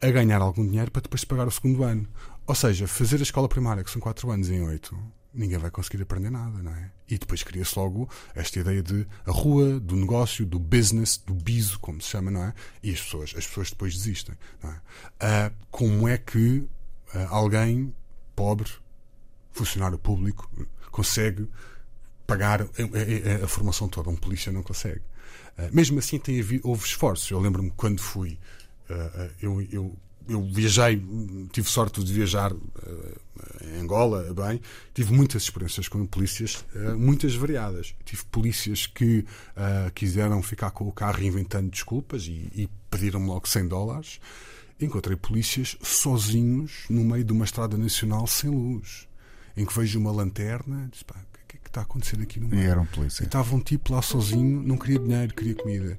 a ganhar algum dinheiro para depois pagar o segundo ano. Ou seja, fazer a escola primária, que são 4 anos em 8, ninguém vai conseguir aprender nada, não é? E depois cria-se logo esta ideia de a rua, do negócio, do business, do biso, como se chama, não é? E as pessoas, as pessoas depois desistem, não é? Ah, como é que ah, alguém pobre, funcionário público, consegue pagar a, a, a, formação toda? Um polícia não consegue. Ah, mesmo assim, tem havido, houve esforços. Eu lembro-me quando fui, eu, eu eu viajei, tive sorte de viajar uh, em Angola, bem, tive muitas experiências com polícias, uh, muitas variadas. Tive polícias que uh, quiseram ficar com o carro inventando desculpas e, e pediram-me logo 100 dólares. Encontrei polícias sozinhos no meio de uma estrada nacional sem luz, em que vejo uma lanterna, disse, pá, o que é que está a acontecer aqui no meio? E era um polícia. E estava um tipo lá sozinho, não queria dinheiro, queria comida.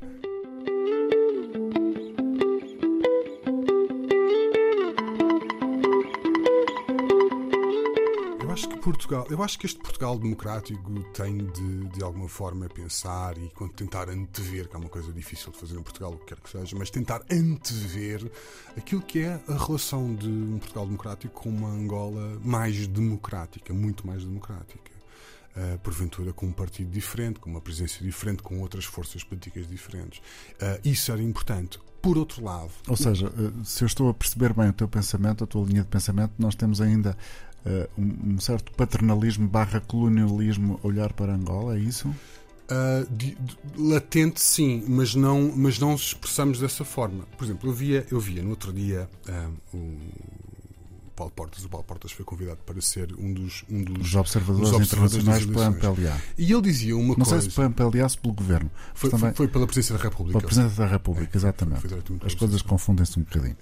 Portugal, eu acho que este Portugal democrático tem de, de alguma forma pensar e tentar antever, que é uma coisa difícil de fazer em Portugal, o que quer que seja, mas tentar antever aquilo que é a relação de um Portugal democrático com uma Angola mais democrática, muito mais democrática. Uh, porventura com um partido diferente, com uma presença diferente, com outras forças políticas diferentes. Uh, isso era importante. Por outro lado. Ou seja, uh, se eu estou a perceber bem o teu pensamento, a tua linha de pensamento, nós temos ainda um, um, certo paternalismo barra colonialismo olhar para Angola, é isso? Uh, de, de, latente sim, mas não, mas não expressamos dessa forma. Por exemplo, eu via, eu via no outro dia uh, o Paulo Portas. O Paulo Portas foi convidado para ser um dos, um dos Os observadores, dos observadores internacionais pela MPLA. E ele dizia uma não coisa. Não sei se pela MPLA se pelo governo. Foi, também... foi, pela Presidência da República. Pela Presidência da República, é, exatamente. As coisas confundem-se um bocadinho.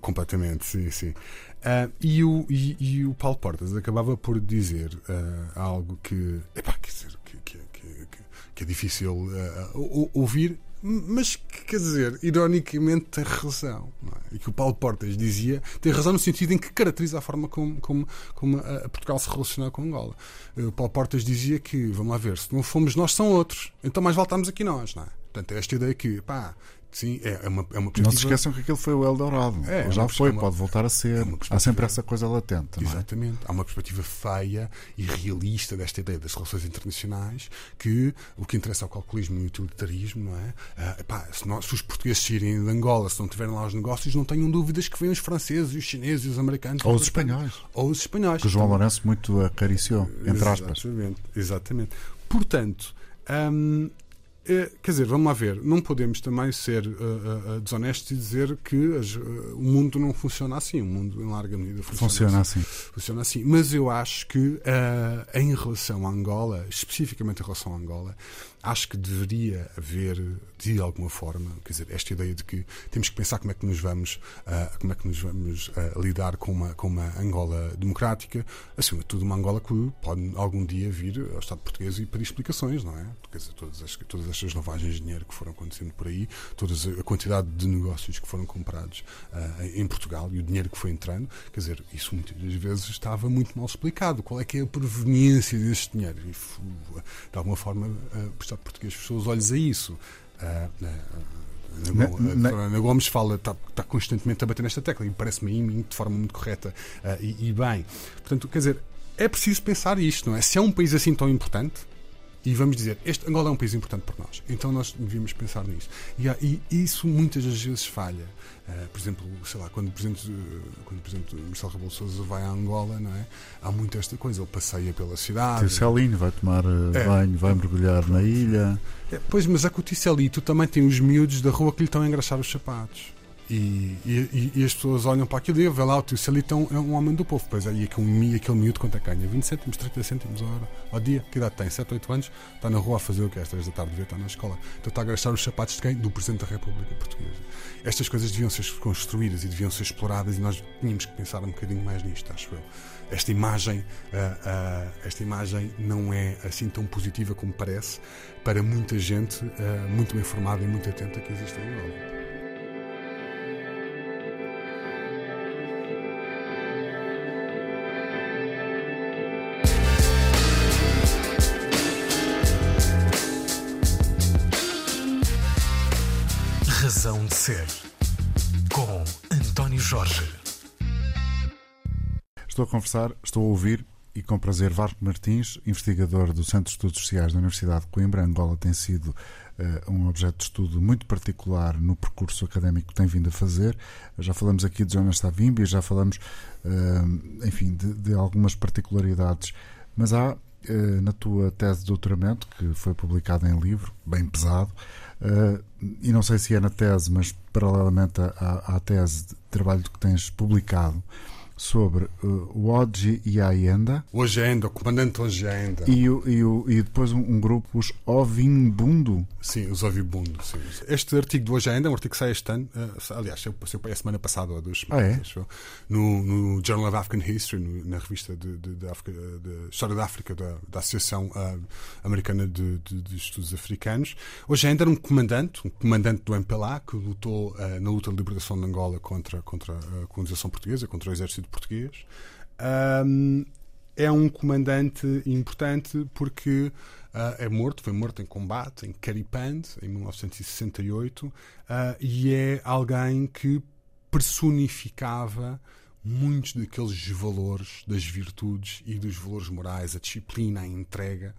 Completamente, sim, sim. Uh, e, o, e, e, o Paulo Portas acabava por dizer uh, algo que, epá, quer dizer, que, que, que, que é difícil uh, ouvir, mas quer dizer, ironicamente tem razão. É? E que o Paulo Portas dizia tem razão no sentido em que caracteriza a forma como, como, como a Portugal se relaciona com Angola. O Paulo Portas dizia que, vamos lá ver, se não fomos nós, são outros. Então mais voltamos aqui nós, não é? Portanto, é esta ideia que, pá, Sim, é, é uma, é uma Não perspectiva. se esqueçam que aquilo foi o Eldorado. É, é Já foi, perspectiva- pode voltar a ser. é uma Há perspectiva- sempre essa coisa latente, não é? Exatamente. Há uma perspectiva feia e realista desta ideia das relações internacionais que o que interessa é o calculismo e o utilitarismo, não é? Ah, epá, se, nós- se os portugueses saírem de Angola, se não tiverem lá os negócios, não tenham dúvidas que vêm os franceses, os chineses e os americanos. Ou os espanhóis. Ou os espanhóis. Que o João Lourenço muito acariciou, entre aspas. Exatamente. Exatamente. Portanto, hum, eh, quer dizer, vamos lá ver, não podemos também ser eh, eh, desonestos e dizer que as, eh, o mundo não funciona assim. O mundo, em larga medida, funciona, Funciona assim. funciona assim. Mas eu acho que em relação a Angola, especificamente em relação a Angola, acho que deveria haver, de alguma forma, quer dizer, esta ideia de que temos que pensar como é que nos vamos, ah, como é que nos vamos ah, lidar com uma, com uma Angola democrática, acima de tudo uma Angola que pode algum dia vir ao Estado português e pedir explicações, não é? Quer dizer, todas, as, todas estas lavagens de dinheiro que foram acontecendo por aí, toda a quantidade de negócios que foram comprados ah, em Portugal e o dinheiro que foi entrando, quer dizer, isso muitas vezes estava muito mal explicado. Qual é que é a proveniência deste dinheiro? E, de alguma forma, o Estado português fechou os olhos a isso. Ne- Go- a Ana Gomes fala, está, está constantemente a bater nesta tecla e parece-me a mim de forma muito correta ah, e, e bem. Portanto, quer dizer, é preciso pensar isto, não é? Se é um país assim tão importante, e vamos dizer, este Angola é um país importante para nós, então nós devíamos pensar nisso. E, há- e isso muitas das vezes falha. Ah, por exemplo, sei lá, quando o Presidente, eh, quando o Presidente Marcelo Rebelo Sousa vai a Angola, não é? Há muito esta coisa, ele passeia pela cidade. Tem Celinho, vai tomar eh, É. banho, vai mergulhar na ilha. É, pois, mas a cotice ali, tu também tem os miúdos da rua que lhe estão a engraxar os sapatos. E, e, e as pessoas olham para aquilo e vê lá o tio Celito é um homem do povo. Pois aí aquele, mi- aquele miúdo quanto é que ganha? 20 cêntimos, 30 cêntimos a hora ao dia. Que idade tem? 7, 8 anos? Está na rua a fazer o que? Às 3 da tarde devia estar na escola. Então está a engraxar os sapatos de quem? Do Presidente da República Portuguesa. Estas coisas deviam ser construídas e deviam ser exploradas e nós tínhamos que pensar um bocadinho mais nisto, acho eu. Esta imagem, ah, ah, esta imagem não é assim tão positiva como parece para muita gente ah, muito bem formada e muito atenta que existe em Angola. Ser. Com António Jorge. Estou a conversar, estou a ouvir e com prazer Vasco Martins, investigador do Centro de Estudos Sociais da Universidade de Coimbra. Angola tem sido eh, um objeto de estudo muito particular no percurso académico que tem vindo a fazer. Já falamos aqui de Jonas Savimbi, já falamos, eh, enfim, de, de algumas particularidades, mas há eh, na tua tese de doutoramento, que foi publicada em livro, bem pesado, eh, e não sei se é na tese, mas paralelamente à- à tese de trabalho que tens publicado, sobre uh, o Oji e a Ayenda Hoje ainda, o comandante hoje ainda. e, o- e, o- e depois um, um grupo, os Ovimbundo. Sim, os ovibundos. Sim. Este artigo de hoje ainda é um artigo que sai este ano. eh, aliás, saiu saiu a semana passada ou Ah, é? no, no Journal of African History, no- na revista de, de, de África- de História da África da, da Associação ah, Americana de, de- Estudos Africanos. Hoje ainda era um comandante, um comandante do MPLA que lutou na luta de libertação de Angola contra, contra a colonização portuguesa, contra o exército português. Ahm, é um comandante importante porque ah, é morto, foi morto em combate em Caripande em 1968 ah, e é alguém que personificava muitos daqueles valores das virtudes e dos valores morais, a disciplina, a entrega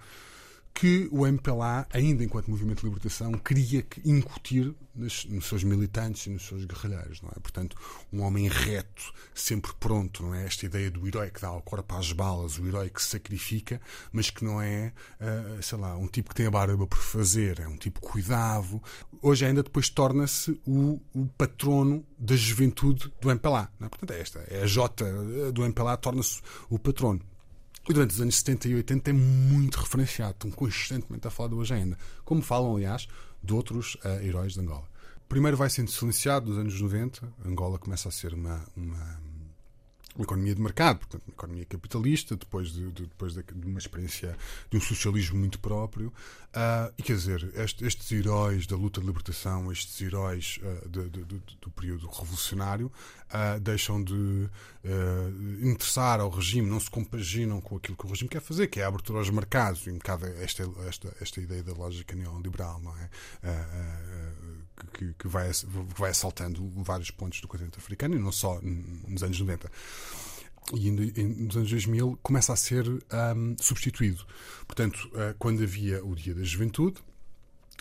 que o MPLA, ainda enquanto movimento de libertação, queria que- incutir nos, nos seus militantes e nos seus guerrilheiros, não é? Portanto, um homem reto, sempre pronto, não é? Esta ideia do herói que dá o corpo às balas, o herói que se sacrifica, mas que não é, ah, sei lá, um tipo que tem a barba por fazer, é um tipo cuidado. Hoje ainda depois torna-se o, o patrono da juventude do MPLA, não é? Portanto, é esta, é a J do MPLA, torna-se o patrono. E durante os anos 70 e 80 é muito referenciado, estão constantemente a falar do hoje ainda, como falam, aliás, de outros ah, heróis de Angola. Primeiro vai sendo silenciado nos anos 90, Angola começa a ser uma, uma, uma economia de mercado, portanto, uma economia capitalista, depois de, de depois de, uma experiência de um socialismo muito próprio. Uh, e quer dizer, este, estes heróis da luta de libertação, estes heróis uh, de, do período revolucionário, uh, deixam de interessar ao regime, não se compaginam com aquilo que o regime quer fazer, que é a abertura aos mercados, e um bocado esta, esta, esta ideia da lógica neoliberal, não é? que, que, vai, que vai assaltando vários pontos do continente africano e não só nos anos 90 e nos anos 2000 começa a ser um, substituído. Portanto, uh, quando havia o Dia da Juventude,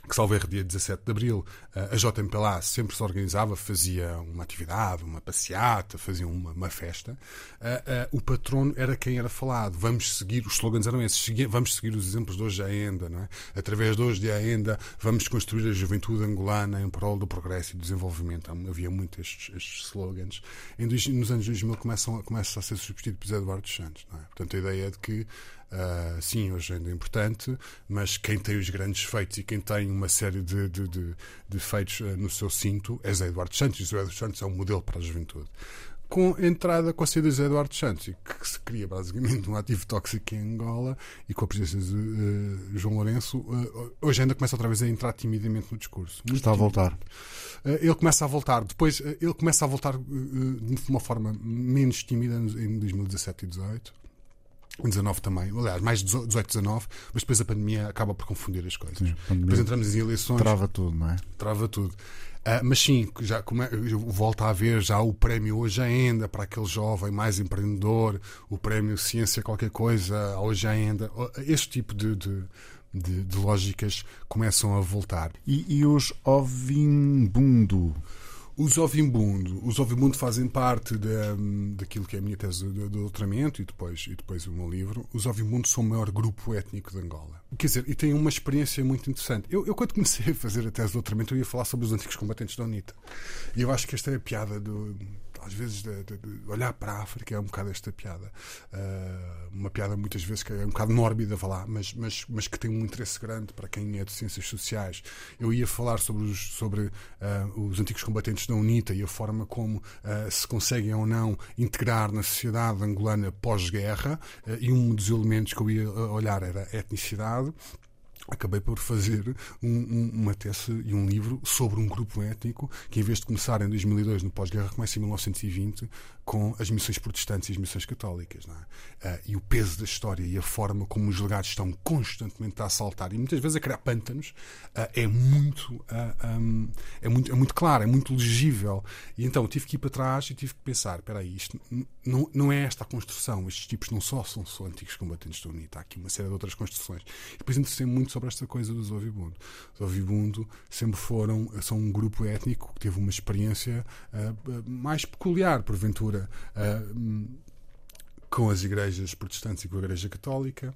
que salvo erro, dia 17 de Abril, a JMPLA sempre se organizava, fazia uma atividade, uma passeata, fazia uma, uma festa. Uh, uh, o patrono era quem era falado. Vamos seguir, os slogans eram esses, vamos seguir os exemplos de hoje ainda, não é? Através de hoje de ainda, vamos construir a juventude angolana em prol do progresso e do desenvolvimento. Havia muito estes, estes slogans. Nos anos 2000 começam, começam a ser substituídos por Eduardo Santos, não é? Portanto, a ideia é de que Uh, sim, hoje ainda é importante, mas quem tem os grandes feitos e quem tem uma série de, de, de, de feitos uh, no seu cinto é Zé Eduardo Santos, e Zé Eduardo Santos é um modelo para a juventude. Com a entrada, com a saída de Zé Eduardo Santos, que se cria basicamente um ativo tóxico em Angola e com a presença de uh, João Lourenço, hoje ainda começa outra vez a entrar timidamente no discurso. Muito Está a voltar. ele começa a voltar, depois ele começa a voltar de uma forma menos tímida em 2017 e 2018 19 também, aliás, mais 18, 19, mas depois a pandemia acaba por confundir as coisas. Sim, depois entramos em eleições. Trava tudo, não é? Trava tudo. Uh, mas sim, já come, volta a haver já o prémio Hoje Ainda para aquele jovem mais empreendedor, o prémio Ciência Qualquer Coisa, Hoje Ainda. Este tipo de, de, de, de lógicas começam a voltar. E, e os Ovimbundo? Os Ovimbundo, os Ovimbundo fazem parte da, daquilo que é a minha tese de, de doutoramento e depois, e depois o meu livro. Os Ovimbundo são o maior grupo étnico de Angola. Quer dizer, e têm uma experiência muito interessante. Eu, eu, quando comecei a fazer a tese de doutoramento, eu ia falar sobre os antigos combatentes da UNITA. E eu acho que esta é a piada do, às vezes, de, de, de, olhar para a África é um bocado esta piada. Uh, uma piada muitas vezes que é um bocado mórbida, falar, mas, mas, mas que tem um interesse grande para quem é de ciências sociais. Eu ia falar sobre os, sobre, uh, os antigos combatentes da UNITA e a forma como uh, se conseguem ou não integrar na sociedade angolana pós-guerra, e um dos elementos que eu ia olhar era a etnicidade acabei por fazer um, um, uma tese e um livro sobre um grupo étnico que, em vez de começar em 2002, no pós-guerra, começa em 1920 com as missões protestantes e as missões católicas. É? Uh, e o peso da história e a forma como os legados estão constantemente a assaltar e muitas vezes a criar pântanos uh, é, muito, ah, um, é, muito, é muito claro, é muito legível. E então tive que ir para trás e tive que pensar: espera aí, isto não, não é esta a construção. Estes tipos não só são, só antigos combatentes da UNITA, há aqui uma série de outras construções. E depois interessei muito sobre esta coisa dos Ovibundo. Os Ovibundo sempre foram, são um grupo étnico que teve uma experiência mais peculiar, porventura uh, com as igrejas protestantes e com a Igreja Católica.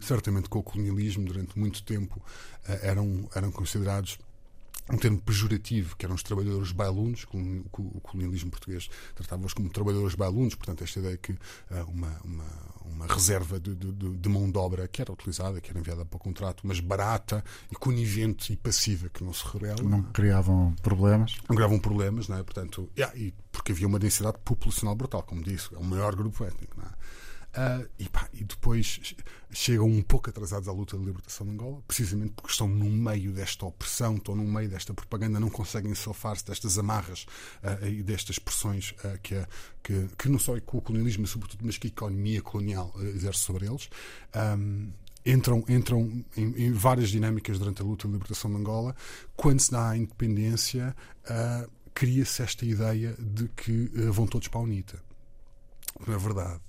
Certamente com o colonialismo, durante muito tempo, uh, eram, eram considerados um termo pejorativo, que eram os trabalhadores bailunos, o colonialismo português tratava-os como trabalhadores bailunos, portanto, esta ideia que uh, uma, uma, uma, reserva de, de, de, mão de obra que era utilizada, que era enviada para o contrato, mas barata e conivente e passiva, que não se revela. Não criavam problemas? Não criavam problemas, não é? Portanto, yeah, e porque havia uma densidade populacional brutal, como disse, é o maior grupo étnico, não é? Uh, e, pá, e, depois chegam um pouco atrasados à luta de libertação de Angola, precisamente porque estão no meio desta opressão, estão no meio desta propaganda, não conseguem safar-se destas amarras uh, e destas pressões uh, que, que, que, não só o colonialismo, sobretudo, mas que a economia colonial exerce sobre eles. Um, entram, entram em, em, várias dinâmicas durante a luta de libertação de Angola. Quando se dá a independência, cria-se esta ideia de que vão todos para a UNITA. Não é verdade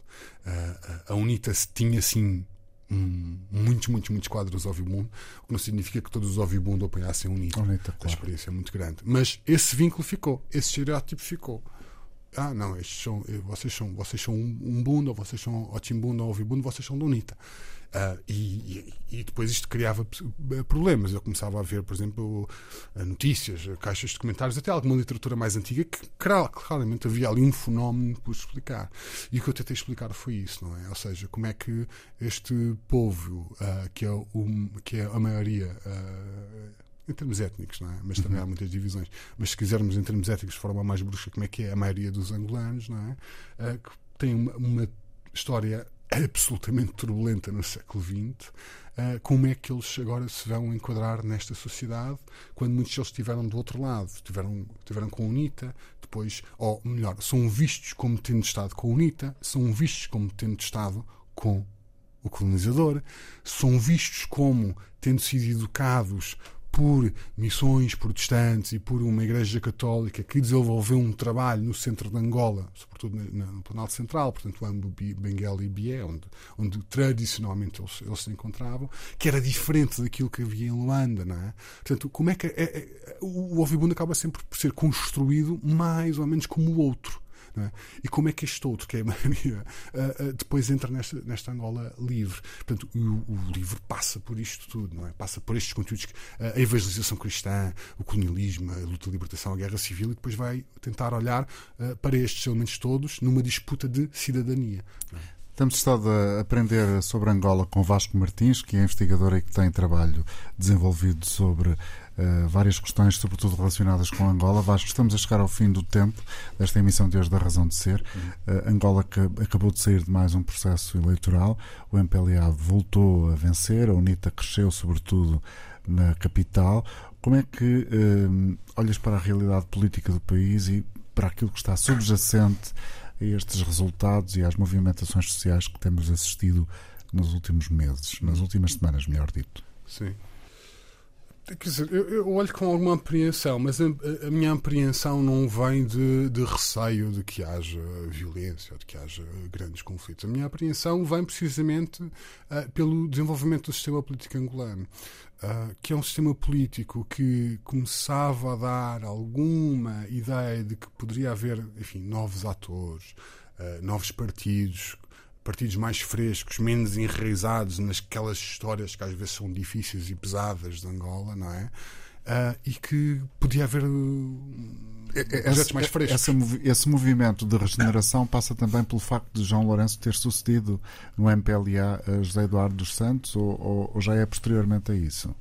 a UNITA tinha assim muitos, muitos, muitos quadros Ovibundo, o que não significa que todos os Ovibundo apoiassem a UNITA. UNITA claro. A experiência é muito grande. Mas esse vínculo ficou, esse estereótipo ficou. Ah, não, estes são, eh, vocês são, vocês são um bundo, vocês são Otimbundo ou Ovibundo, vocês são da UNITA. Uh, e, e, depois isto criava problemas. Eu começava a ver, por exemplo, notícias, caixas de comentários, até alguma literatura mais antiga, que claramente havia ali um fenómeno por explicar. E o que eu tentei explicar foi isso, não é? Ou seja, como é que este povo, uh, que, é o, que é a maioria. Uh, em termos étnicos, não é? Mas também há muitas divisões. Mas se quisermos em termos étnicos de forma mais brusca, como é que é a maioria dos angolanos, não é? Uh, que tem uma, uma história absolutamente turbulenta no século XX, uh, como é que eles agora se vão enquadrar nesta sociedade quando muitos deles estiveram do outro lado, estiveram, estiveram com a UNITA, depois, ou melhor, são vistos como tendo estado com a UNITA, são vistos como tendo estado com o colonizador, são vistos como tendo sido educados por missões protestantes e por uma igreja católica que desenvolveu um trabalho no centro de Angola, sobretudo no Planalto Central, portanto, Ambo, Benguela e Bié, onde, onde tradicionalmente eles, eles, se encontravam, que era diferente daquilo que havia em Luanda, não é? Portanto, como é que é, é, o Ovibundo acaba sempre por ser construído mais ou menos como o outro. É? E como é que este outro, que é a maioria, uh, uh, depois entra nesta, nesta Angola livre? Portanto, o, o, livro passa por isto tudo, não é? Passa por estes conteúdos, que, uh, a evangelização cristã, o colonialismo, a luta de libertação, a guerra civil, e depois vai tentar olhar para estes elementos todos numa disputa de cidadania. É? Temos estado a aprender sobre Angola com Vasco Martins, que é investigador e que tem trabalho desenvolvido sobre uh, várias questões, sobretudo relacionadas com Angola. Vasco, estamos a chegar ao fim do tempo desta emissão de hoje da Razão de Ser. Uh, Angola acabou de sair de mais um processo eleitoral. O MPLA voltou a vencer, a UNITA cresceu, sobretudo na capital. Como é que uh, olhas para a realidade política do país e para aquilo que está subjacente a estes resultados e às movimentações sociais que temos assistido nos últimos meses, nas últimas semanas, melhor dito. Sim. Quer dizer, eu, eu olho com alguma apreensão, mas a, a minha apreensão não vem de, de, receio de que haja violência ou de que haja grandes conflitos. A minha apreensão vem precisamente uh, pelo desenvolvimento do sistema político angolano. Uh, que é um sistema político que começava a dar alguma ideia de que poderia haver, enfim, novos atores, uh, novos partidos, partidos mais frescos, menos enraizados nasquelas histórias que às vezes são difíceis e pesadas de Angola, não é? Uh, e que podia haver é, projetos mais frescos. Esse, esse, movimento de regeneração passa também pelo facto de João Lourenço ter sucedido no MPLA a José Eduardo dos Santos ou, ou, ou já é posteriormente a isso?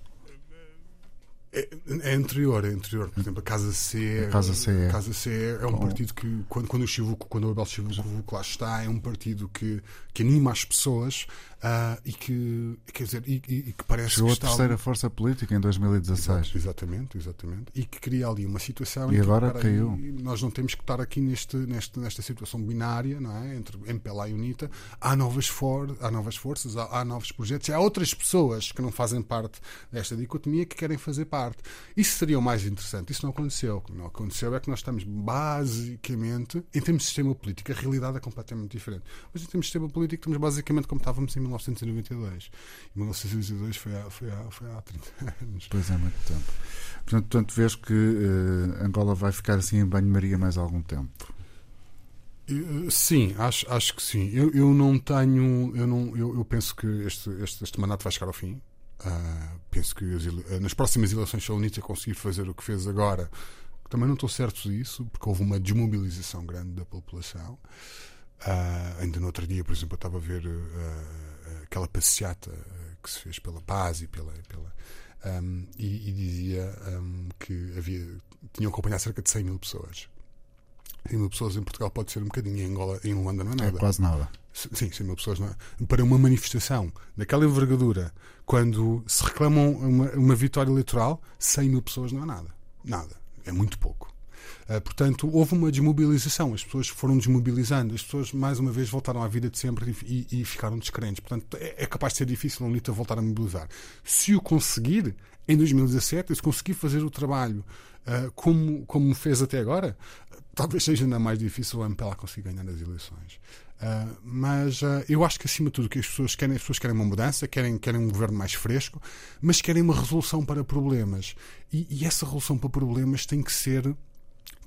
É, é, anterior, é anterior. Por exemplo, a Casa C, a Casa C, a Casa C é um partido que, quando, quando o Chivuco, quando o Abel Chivuco lá está, é um partido que, que anima as pessoas uh, e que, quer dizer, e, e, e que parece Chegou que está a terceira ali... força política em 2016. exatamente, exatamente. E que cria ali uma situação. E agora que, caiu. Aí, nós não temos que estar aqui neste, neste, nesta situação binária, não é? Entre MPLA e UNITA. Há novas, for, há novas forças, há, há novos projetos, há outras pessoas que não fazem parte desta dicotomia que querem fazer parte. Isso seria o mais interessante. Isso não aconteceu. O que não aconteceu é que nós estamos basicamente, em termos de sistema político, a realidade é completamente diferente. Mas em termos de sistema político, estamos basicamente como estávamos em 1992. E 1992 foi há, foi há, foi há 30 anos. Pois é, muito tempo. Portanto, portanto vês que uh, Angola vai ficar assim em banho-maria mais algum tempo. Eh, sim, acho, acho que sim. Eu, eu não tenho. Eu, não, eu, eu penso que este, este, este mandato vai chegar ao fim. Uh, penso que as, nas próximas eleições, se a UNITA conseguir fazer o que fez agora, também não estou certo disso, porque houve uma desmobilização grande da população. Uh, ainda no outro dia, por exemplo, eu estava a ver uh, aquela passeata que se fez pela paz e pela. pela um, e, e, dizia um, que havia, tinham acompanhado cerca de 100 mil pessoas. 100 mil pessoas em Portugal pode ser um bocadinho, em Angola, em Luanda não é nada. É quase nada. Sim, 100 mil pessoas não é? Para uma manifestação daquela envergadura, quando se reclamam uma, uma vitória eleitoral, 100 mil pessoas não é nada. Nada. É muito pouco. Uh, portanto, houve uma desmobilização, as pessoas foram desmobilizando, as pessoas mais uma vez voltaram à vida de sempre e, e, e ficaram descrentes. Portanto, é, é, capaz de ser difícil a UNITA voltar a mobilizar. Se o conseguir, em 2017, se conseguir fazer o trabalho uh, como, como fez até agora, talvez seja ainda mais difícil o MPLA conseguir ganhar as eleições. Uh, mas uh, eu acho que acima de tudo que as pessoas querem, as pessoas querem uma mudança, querem, querem um governo mais fresco, mas querem uma resolução para problemas. E, e essa resolução para problemas tem que ser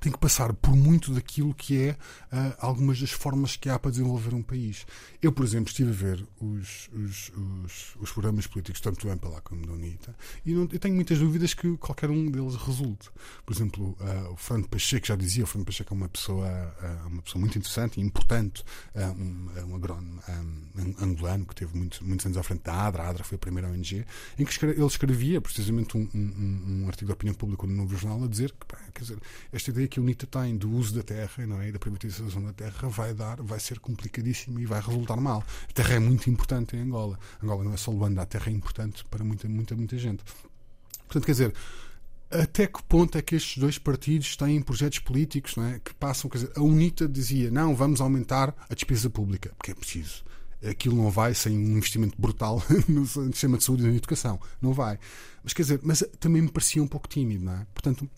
tem que passar por muito daquilo que é uh, algumas das formas que há para desenvolver um país. Eu, por exemplo, estive a ver os, os, os, os programas políticos, tanto do MPLA como da UNITA, e não, eu tenho muitas dúvidas que qualquer um deles resulte. Por exemplo, uh, o Fernando Pacheco já dizia, o Fernando Pacheco é uma pessoa, uh, uma pessoa muito interessante e importante, um, um agrónomo um, angolano que teve muitos, muitos anos à frente da ADRA, a ADRA foi a primeira ONG, em que ele escrevia precisamente um, um, artigo de opinião pública no Novo Jornal a dizer que, quer dizer, esta ideia que a UNITA tem do uso da terra não é, e da privatização da terra vai dar, vai ser complicadíssima e vai resultar mal. A terra é muito importante em Angola. Angola não é só Luanda, a terra é importante para muita, muita, muita gente. Portanto, quer dizer, até que ponto é que estes dois partidos têm projetos políticos não é, que passam? Quer dizer, a UNITA dizia: não, vamos aumentar a despesa pública, porque é preciso. Aquilo não vai sem um investimento brutal no sistema de saúde e na educação. Não vai. Mas quer dizer, mas também me parecia um pouco tímido, não é? Portanto,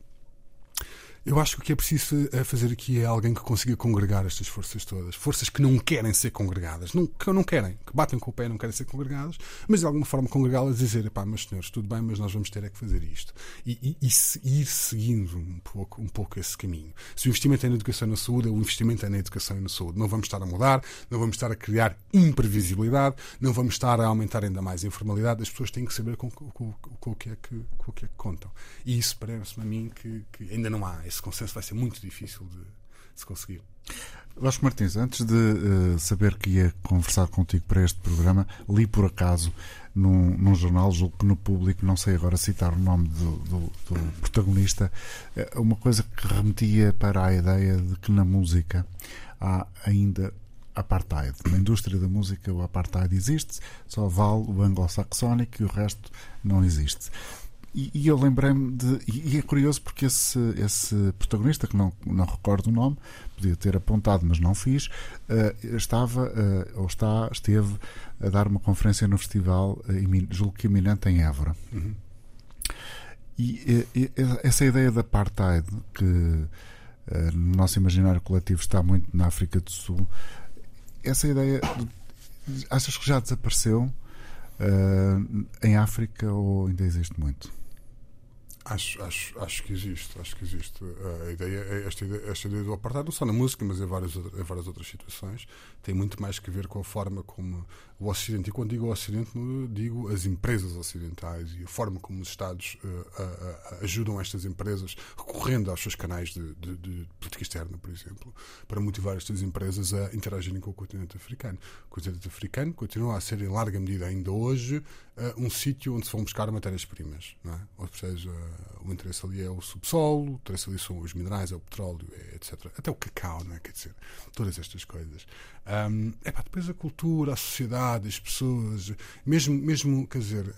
eu acho que o que é preciso eh, fazer aqui é alguém que consiga congregar estas forças todas. Forças que não querem ser congregadas, não, que não querem, que batem com o pé não querem ser congregadas, mas de alguma forma congregá-las e dizer: pá, meus senhores, tudo bem, mas nós vamos ter é que fazer isto. E, e, e, ir seguindo um pouco, um pouco esse caminho. Se o investimento é na educação e na saúde, o investimento é na educação e na saúde. Não vamos estar a mudar, não vamos estar a criar imprevisibilidade, não vamos estar a aumentar ainda mais a informalidade. As pessoas têm que saber com, com, com, com o, que é que, o que é que contam. E isso parece-me a mim que, que ainda não há esse esse consenso vai ser muito difícil de, se conseguir. Vasco Martins, antes de uh, saber que ia conversar contigo para este programa, li por acaso num, num jornal, julgo que no público, não sei agora citar o nome do, do, do protagonista, eh, uma coisa que remetia para a ideia de que na música há ainda apartheid. Na indústria da música o apartheid existe, só vale o anglo-saxónico e o resto não existe. E, e eu lembrei-me de. E, é curioso porque esse, esse protagonista, que não, não recordo o nome, podia ter apontado, mas não fiz, uh, estava, uh, ou está, esteve a dar uma conferência no festival, uh, julgo que iminente, em Évora. Uhum. E, e, essa ideia da apartheid, que no nosso imaginário coletivo está muito na África do Sul, essa ideia, achas que já desapareceu? em África ou ainda existe muito? Acho, acho, acho que existe, acho que existe. A ideia, é esta, ideia, esta ideia do apartheid, não só na música, mas em várias, em várias outras situações, tem muito mais que ver com a forma como o Ocidente, e quando digo o Ocidente, digo as empresas ocidentais e a forma como os Estados uh, uh, ajudam estas empresas, recorrendo aos seus canais de, de, de, política externa, por exemplo, para motivar estas empresas a interagirem com o continente africano. O continente africano continua a ser, em larga medida, ainda hoje, uh, um sítio onde se vão buscar matérias-primas. É? Ou seja, o interesse ali é o subsolo, o interesse ali são os minerais, é o petróleo, é, etc. Até o cacau, não é? Quer dizer, todas estas coisas. Um, pá, depois a cultura, a sociedade, as pessoas, mesmo, mesmo quer dizer,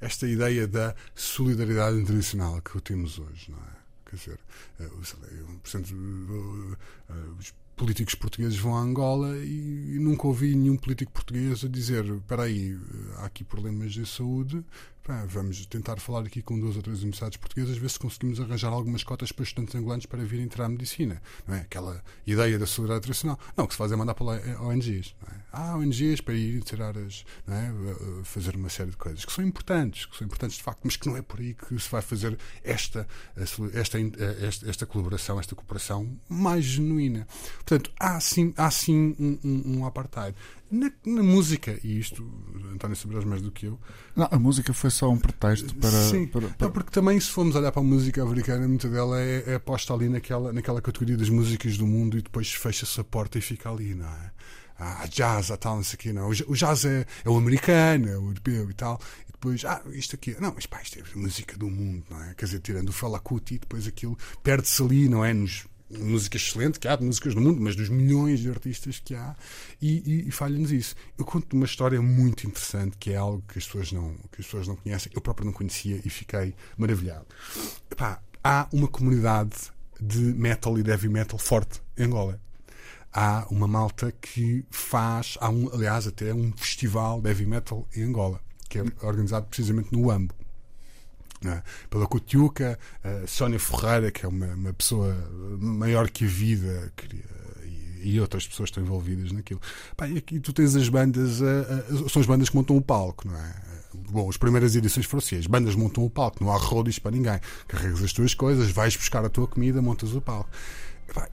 esta ideia da solidariedade internacional que temos hoje, não é? Quer dizer, é, portanto, os políticos portugueses vão a Angola e, e nunca ouvi nenhum político português a dizer: espera aí, há aqui problemas de saúde, pá, vamos tentar falar aqui com duas ou três universidades portuguesas, ver se conseguimos arranjar algumas cotas para estudantes angolanos para virem entrar a medicina. Não é? Aquela ideia da solidariedade tradicional. Não, o que se faz é mandar para lá ONGs. Não é? Há ONGs para ir tirar as. Não é? fazer uma série de coisas que são importantes, que são importantes de facto, mas que não é por aí que se vai fazer esta, esta, esta, esta colaboração, esta cooperação mais genuína. Portanto, há sim, há sim um, um, um apartheid. Na, na, música, e isto António saberás mais do que eu. Não, a música foi só um pretexto para. Sim, para, para... Não, porque também, se formos olhar para a música americana, muita dela é, é posta ali naquela, naquela categoria das músicas do mundo e depois fecha-se a porta e fica ali, não é? Há jazz, há tal, não sei o quê, não. O jazz é, é o americano, é o europeu e tal. E depois, ah, isto aqui, não, mas pá, isto é música do mundo, não é? Quer dizer, tirando o Fela Kuti, depois aquilo perde-se ali, não é? Nos música excelente que há de músicas no mundo, mas dos milhões de artistas que há, e, e, e falha-nos isso. Eu conto uma história muito interessante que é algo que as pessoas não, que as pessoas não conhecem, eu próprio não conhecia e fiquei maravilhado. Epá, há uma comunidade de metal e heavy metal forte em Angola. Há uma malta que faz, há um, aliás, até um festival de heavy metal em Angola, que é organizado precisamente no AMBO é? pela Cutiuca, a Sónia Ferreira, que é uma, uma pessoa maior que a vida, e outras pessoas estão envolvidas naquilo. Pá, e aqui tu tens as bandas, são as bandas que montam o palco, não é? Bom, as primeiras edições foram assim: as bandas montam o palco, não há roadies para ninguém. Carregas as tuas coisas, vais buscar a tua comida, montas o palco.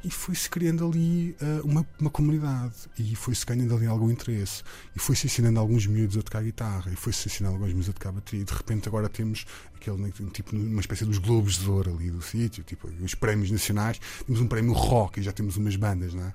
E foi-se criando ali uh, uma, uma comunidade e foi-se ganhando ali algum interesse e foi-se ensinando alguns miúdos a tocar guitarra e foi-se ensinando alguns miúdos a tocar bateria e de repente agora temos aquele né, tipo uma espécie dos globos de ouro ali do sítio, tipo os prémios nacionais, temos um prémio rock e já temos umas bandas, não é?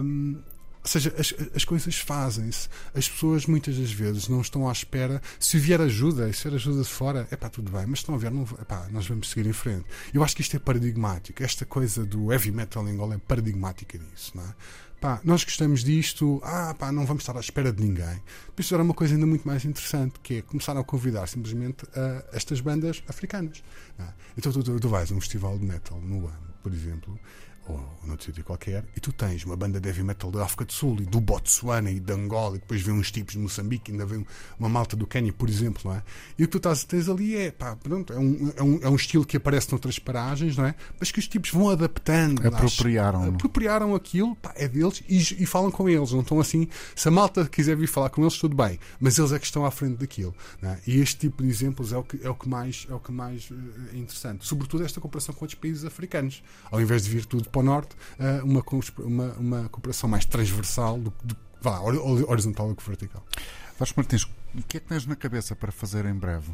Um, ou seja, as, as coisas fazem-se. As pessoas muitas das vezes não estão à espera. Se vier ajuda, se vier ajuda de fora, é pá, tudo bem, mas se não vier, não, epá, nós vamos seguir em frente. Eu acho que isto é paradigmático. Esta coisa do heavy metal em é paradigmática nisso, não é? Pá, nós gostamos disto, ah, pá, não vamos estar à espera de ninguém. Isso era uma coisa ainda muito mais interessante, que é começar a convidar simplesmente uh, estas bandas africanas. É? Então tu, tu, tu vais a um festival de metal no ano, por exemplo, ou noutro sítio qualquer, e tu tens uma banda de heavy metal da África do Sul e do Botsuana e de Angola, e depois vem uns tipos de Moçambique, ainda vem uma malta do Quênia, por exemplo, não é? E o que tu estás, tens ali é, pá, pronto, é um, é, um, é um estilo que aparece noutras paragens, não é? Mas que os tipos vão adaptando. Apropriaram. apropriaram aquilo, pá, é deles e, e, falam com eles, não estão assim. Se a malta quiser vir falar com eles, tudo bem, mas eles é que estão à frente daquilo. É? E este tipo de exemplos é o que, é o que mais é o que mais eh, é interessante. Sobretudo esta comparação com outros países africanos. Ao invés de vir tudo para o norte, uh, uma, uma, uma cooperação mais transversal, do, do, vá, horizontal do que vertical. Vasco Martins, o que é que tens na cabeça para fazer em breve?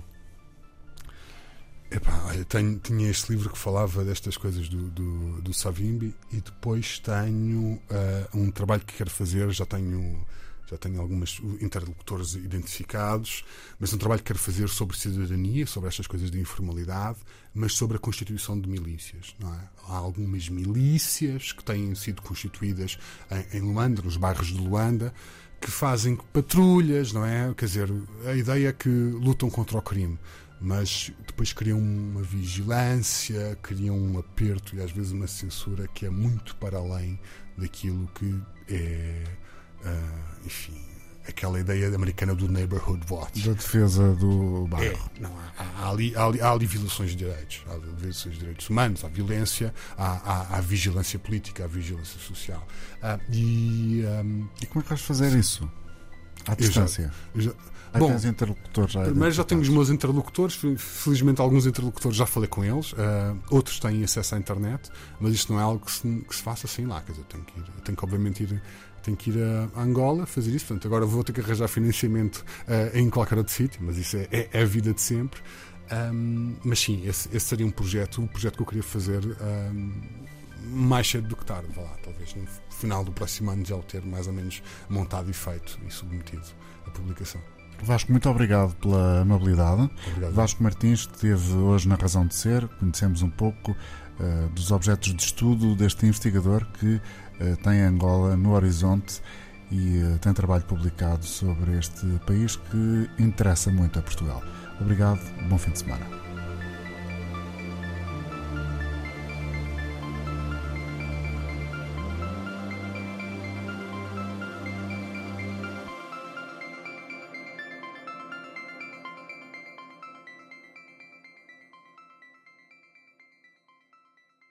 Epá, olha, tenho, tinha este livro que falava destas coisas do, do, do Savimbi e depois tenho uh, um trabalho que quero fazer, já tenho já tenho alguns interlocutores identificados, mas um trabalho que quero fazer sobre cidadania, sobre estas coisas de informalidade, mas sobre a constituição de milícias. É? Há algumas milícias que têm sido constituídas em, em Luanda, nos bairros de Luanda, que fazem patrulhas, não é? Quer dizer, a ideia é que lutam contra o crime, mas depois criam uma vigilância, criam um aperto e às vezes uma censura que é muito para além daquilo que é Uh, enfim, aquela ideia americana do neighborhood watch. Da defesa do bairro. É, não, há, há, ali, há, ali, há ali violações de direitos. Há violações de direitos humanos, há violência, há, há, há vigilância política, há vigilância social. Uh, e, um, e como é que vais fazer isso? À distância? Eu já, eu já, Bom, interlocutores já primeiro já tenho os meus interlocutores, felizmente alguns interlocutores já falei com eles, uh, outros têm acesso à internet, mas isto não é algo que se, que se faça assim lá, quer dizer, eu tenho que, ir, eu tenho que obviamente ir tenho que ir a Angola fazer isso. Portanto, agora vou ter que arranjar financiamento uh, em qualquer outro sítio, mas isso é, é, é, a vida de sempre. Um, mas sim, esse, esse, seria um projeto, um projeto que eu queria fazer um, mais cedo do que tarde. Vá lá, talvez no final do próximo ano já o ter mais ou menos montado e feito e submetido à publicação. Vasco, muito obrigado pela amabilidade. Obrigado. Vasco Martins esteve hoje na Razão de Ser. Conhecemos um pouco uh, dos objetos de estudo deste investigador que tem Angola no horizonte e eh, tem trabalho publicado sobre este país que interessa muito a Portugal. Obrigado, bom fim de semana.